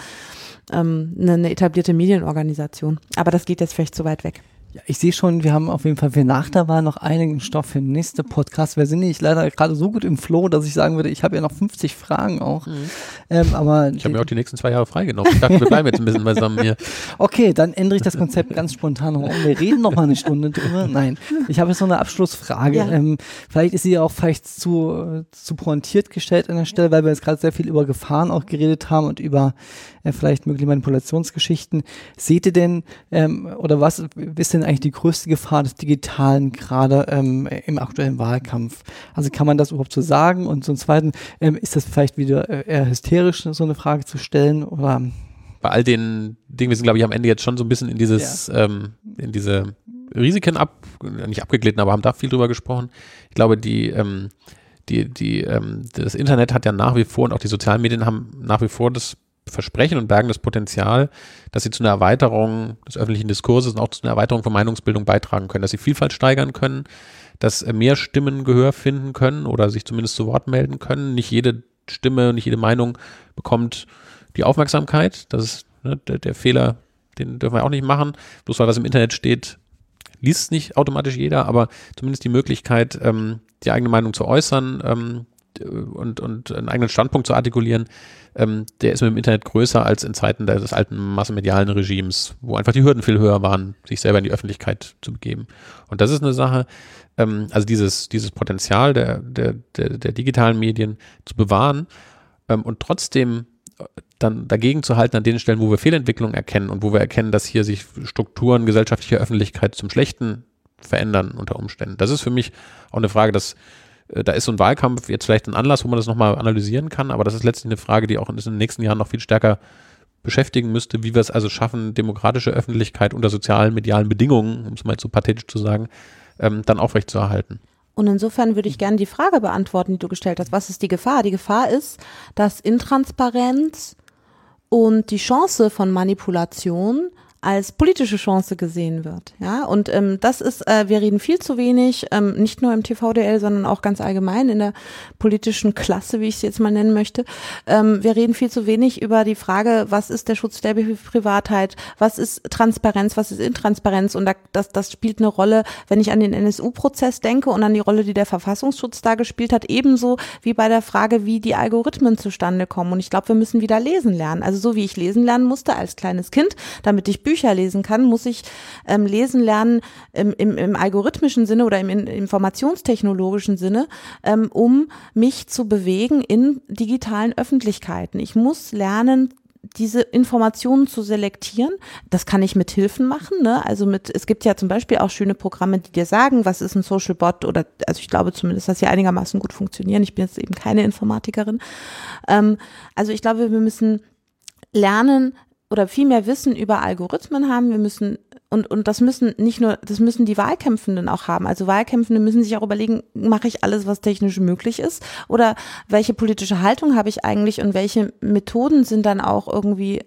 ähm, eine, eine etablierte Medienorganisation? Aber das geht jetzt vielleicht zu weit weg. Ja, ich sehe schon, wir haben auf jeden Fall für nach der Wahl noch einigen Stoff für den nächsten Podcast. Wir sind nicht leider gerade so gut im Flow, dass ich sagen würde, ich habe ja noch 50 Fragen auch. Mhm. Ähm, aber ich habe mir auch die nächsten zwei Jahre freigenommen. Ich dachte, wir bleiben jetzt ein bisschen beisammen hier. Okay, dann ändere ich das Konzept ganz spontan um. Wir reden noch mal eine Stunde drüber. Nein, ich habe jetzt noch eine Abschlussfrage. Ja. Ähm, vielleicht ist sie ja auch vielleicht zu, zu pointiert gestellt an der Stelle, weil wir jetzt gerade sehr viel über Gefahren auch geredet haben und über äh, vielleicht mögliche Manipulationsgeschichten. Seht ihr denn, ähm, oder was ist denn eigentlich die größte Gefahr des Digitalen gerade ähm, im aktuellen Wahlkampf? Also kann man das überhaupt so sagen? Und zum Zweiten, ähm, ist das vielleicht wieder äh, eher hysterisch, so eine Frage zu stellen? Oder bei all den Dingen, wir sind, glaube ich, am Ende jetzt schon so ein bisschen in dieses, ja. ähm, in diese Risiken ab, nicht abgeglitten, aber haben da viel drüber gesprochen. Ich glaube, die, ähm, die, die, ähm, das Internet hat ja nach wie vor und auch die sozialen Medien haben nach wie vor das versprechen und bergen das Potenzial, dass sie zu einer Erweiterung des öffentlichen Diskurses und auch zu einer Erweiterung von Meinungsbildung beitragen können, dass sie Vielfalt steigern können, dass mehr Stimmen Gehör finden können oder sich zumindest zu Wort melden können. Nicht jede Stimme, nicht jede Meinung bekommt die Aufmerksamkeit. Das ist ne, der, der, Fehler, den dürfen wir auch nicht machen. Bloß weil was im Internet steht, liest nicht automatisch jeder, aber zumindest die Möglichkeit, ähm, die eigene Meinung zu äußern ähm, und, und einen eigenen Standpunkt zu artikulieren, ähm, der ist mit dem Internet größer als in Zeiten des alten massenmedialen Regimes, wo einfach die Hürden viel höher waren, sich selber in die Öffentlichkeit zu begeben. Und das ist eine Sache, ähm, also dieses, dieses Potenzial der, der, der, der digitalen Medien zu bewahren ähm, und trotzdem äh, dann dagegen zu halten an den Stellen, wo wir Fehlentwicklungen erkennen und wo wir erkennen, dass hier sich Strukturen gesellschaftlicher Öffentlichkeit zum Schlechten verändern unter Umständen. Das ist für mich auch eine Frage, dass äh, da ist so ein Wahlkampf jetzt vielleicht ein Anlass, wo man das nochmal analysieren kann, aber das ist letztlich eine Frage, die auch in den nächsten Jahren noch viel stärker beschäftigen müsste, wie wir es also schaffen, demokratische Öffentlichkeit unter sozialen, medialen Bedingungen, um es mal so pathetisch zu sagen, ähm, dann aufrechtzuerhalten. Und insofern würde ich gerne die Frage beantworten, die du gestellt hast. Was ist die Gefahr? Die Gefahr ist, dass Intransparenz und die Chance von Manipulation als politische Chance gesehen wird. Ja, und ähm, das ist, äh, wir reden viel zu wenig, ähm, nicht nur im TVDL, sondern auch ganz allgemein in der politischen Klasse, wie ich es jetzt mal nennen möchte. Ähm, wir reden viel zu wenig über die Frage, was ist der Schutz der Privatheit, was ist Transparenz, was ist Intransparenz und da, das, das spielt eine Rolle, wenn ich an den NSU-Prozess denke und an die Rolle, die der Verfassungsschutz da gespielt hat, ebenso wie bei der Frage, wie die Algorithmen zustande kommen. Und ich glaube, wir müssen wieder lesen lernen. Also so wie ich lesen lernen musste als kleines Kind, damit ich Bücher lesen kann, muss ich ähm, lesen lernen im, im, im algorithmischen Sinne oder im, im informationstechnologischen Sinne, ähm, um mich zu bewegen in digitalen Öffentlichkeiten. Ich muss lernen, diese Informationen zu selektieren. Das kann ich mit Hilfen machen. Ne? Also mit, es gibt ja zum Beispiel auch schöne Programme, die dir sagen, was ist ein Social Bot oder, also ich glaube zumindest, dass sie einigermaßen gut funktionieren. Ich bin jetzt eben keine Informatikerin. Ähm, also ich glaube, wir müssen lernen, oder viel mehr Wissen über Algorithmen haben. Wir müssen und und das müssen nicht nur, das müssen die Wahlkämpfenden auch haben. Also Wahlkämpfende müssen sich auch überlegen, mache ich alles, was technisch möglich ist, oder welche politische Haltung habe ich eigentlich und welche Methoden sind dann auch irgendwie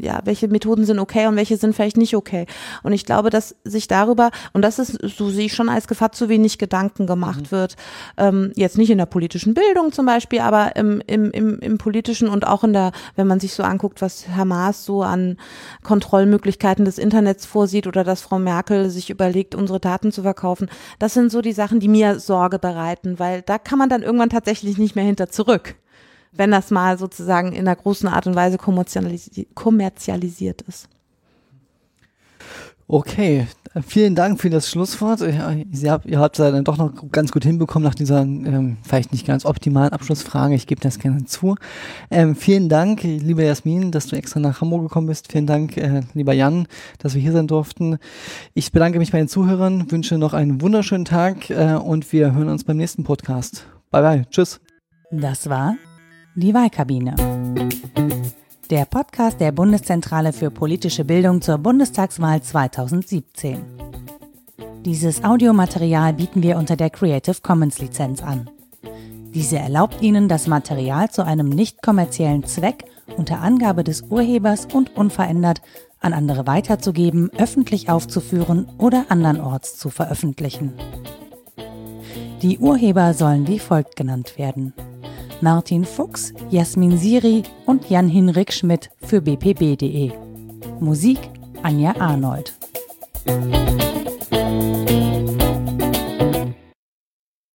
ja, welche Methoden sind okay und welche sind vielleicht nicht okay. Und ich glaube, dass sich darüber, und das ist, so sehe ich schon als Gefahr, zu wenig Gedanken gemacht mhm. wird. Ähm, jetzt nicht in der politischen Bildung zum Beispiel, aber im, im, im, im politischen und auch in der, wenn man sich so anguckt, was Herr Maas so an Kontrollmöglichkeiten des Internets vorsieht oder dass Frau Merkel sich überlegt, unsere Daten zu verkaufen. Das sind so die Sachen, die mir Sorge bereiten, weil da kann man dann irgendwann tatsächlich nicht mehr hinter zurück wenn das mal sozusagen in einer großen Art und Weise kommerzialisiert ist. Okay, Vielen Dank für das Schlusswort. Ihr habt, ihr habt es dann doch noch ganz gut hinbekommen nach dieser ähm, vielleicht nicht ganz optimalen Abschlussfrage. Ich gebe das gerne zu. Ähm, vielen Dank, liebe Jasmin, dass du extra nach Hamburg gekommen bist. Vielen Dank, äh, lieber Jan, dass wir hier sein durften. Ich bedanke mich bei den Zuhörern, wünsche noch einen wunderschönen Tag äh, und wir hören uns beim nächsten Podcast. Bye bye. Tschüss. Das war die Wahlkabine. Der Podcast der Bundeszentrale für politische Bildung zur Bundestagswahl 2017. Dieses Audiomaterial bieten wir unter der Creative Commons Lizenz an. Diese erlaubt Ihnen, das Material zu einem nicht kommerziellen Zweck unter Angabe des Urhebers und unverändert an andere weiterzugeben, öffentlich aufzuführen oder andernorts zu veröffentlichen. Die Urheber sollen wie folgt genannt werden. Martin Fuchs, Jasmin Siri und Jan-Hinrik Schmidt für bpb.de. Musik Anja Arnold.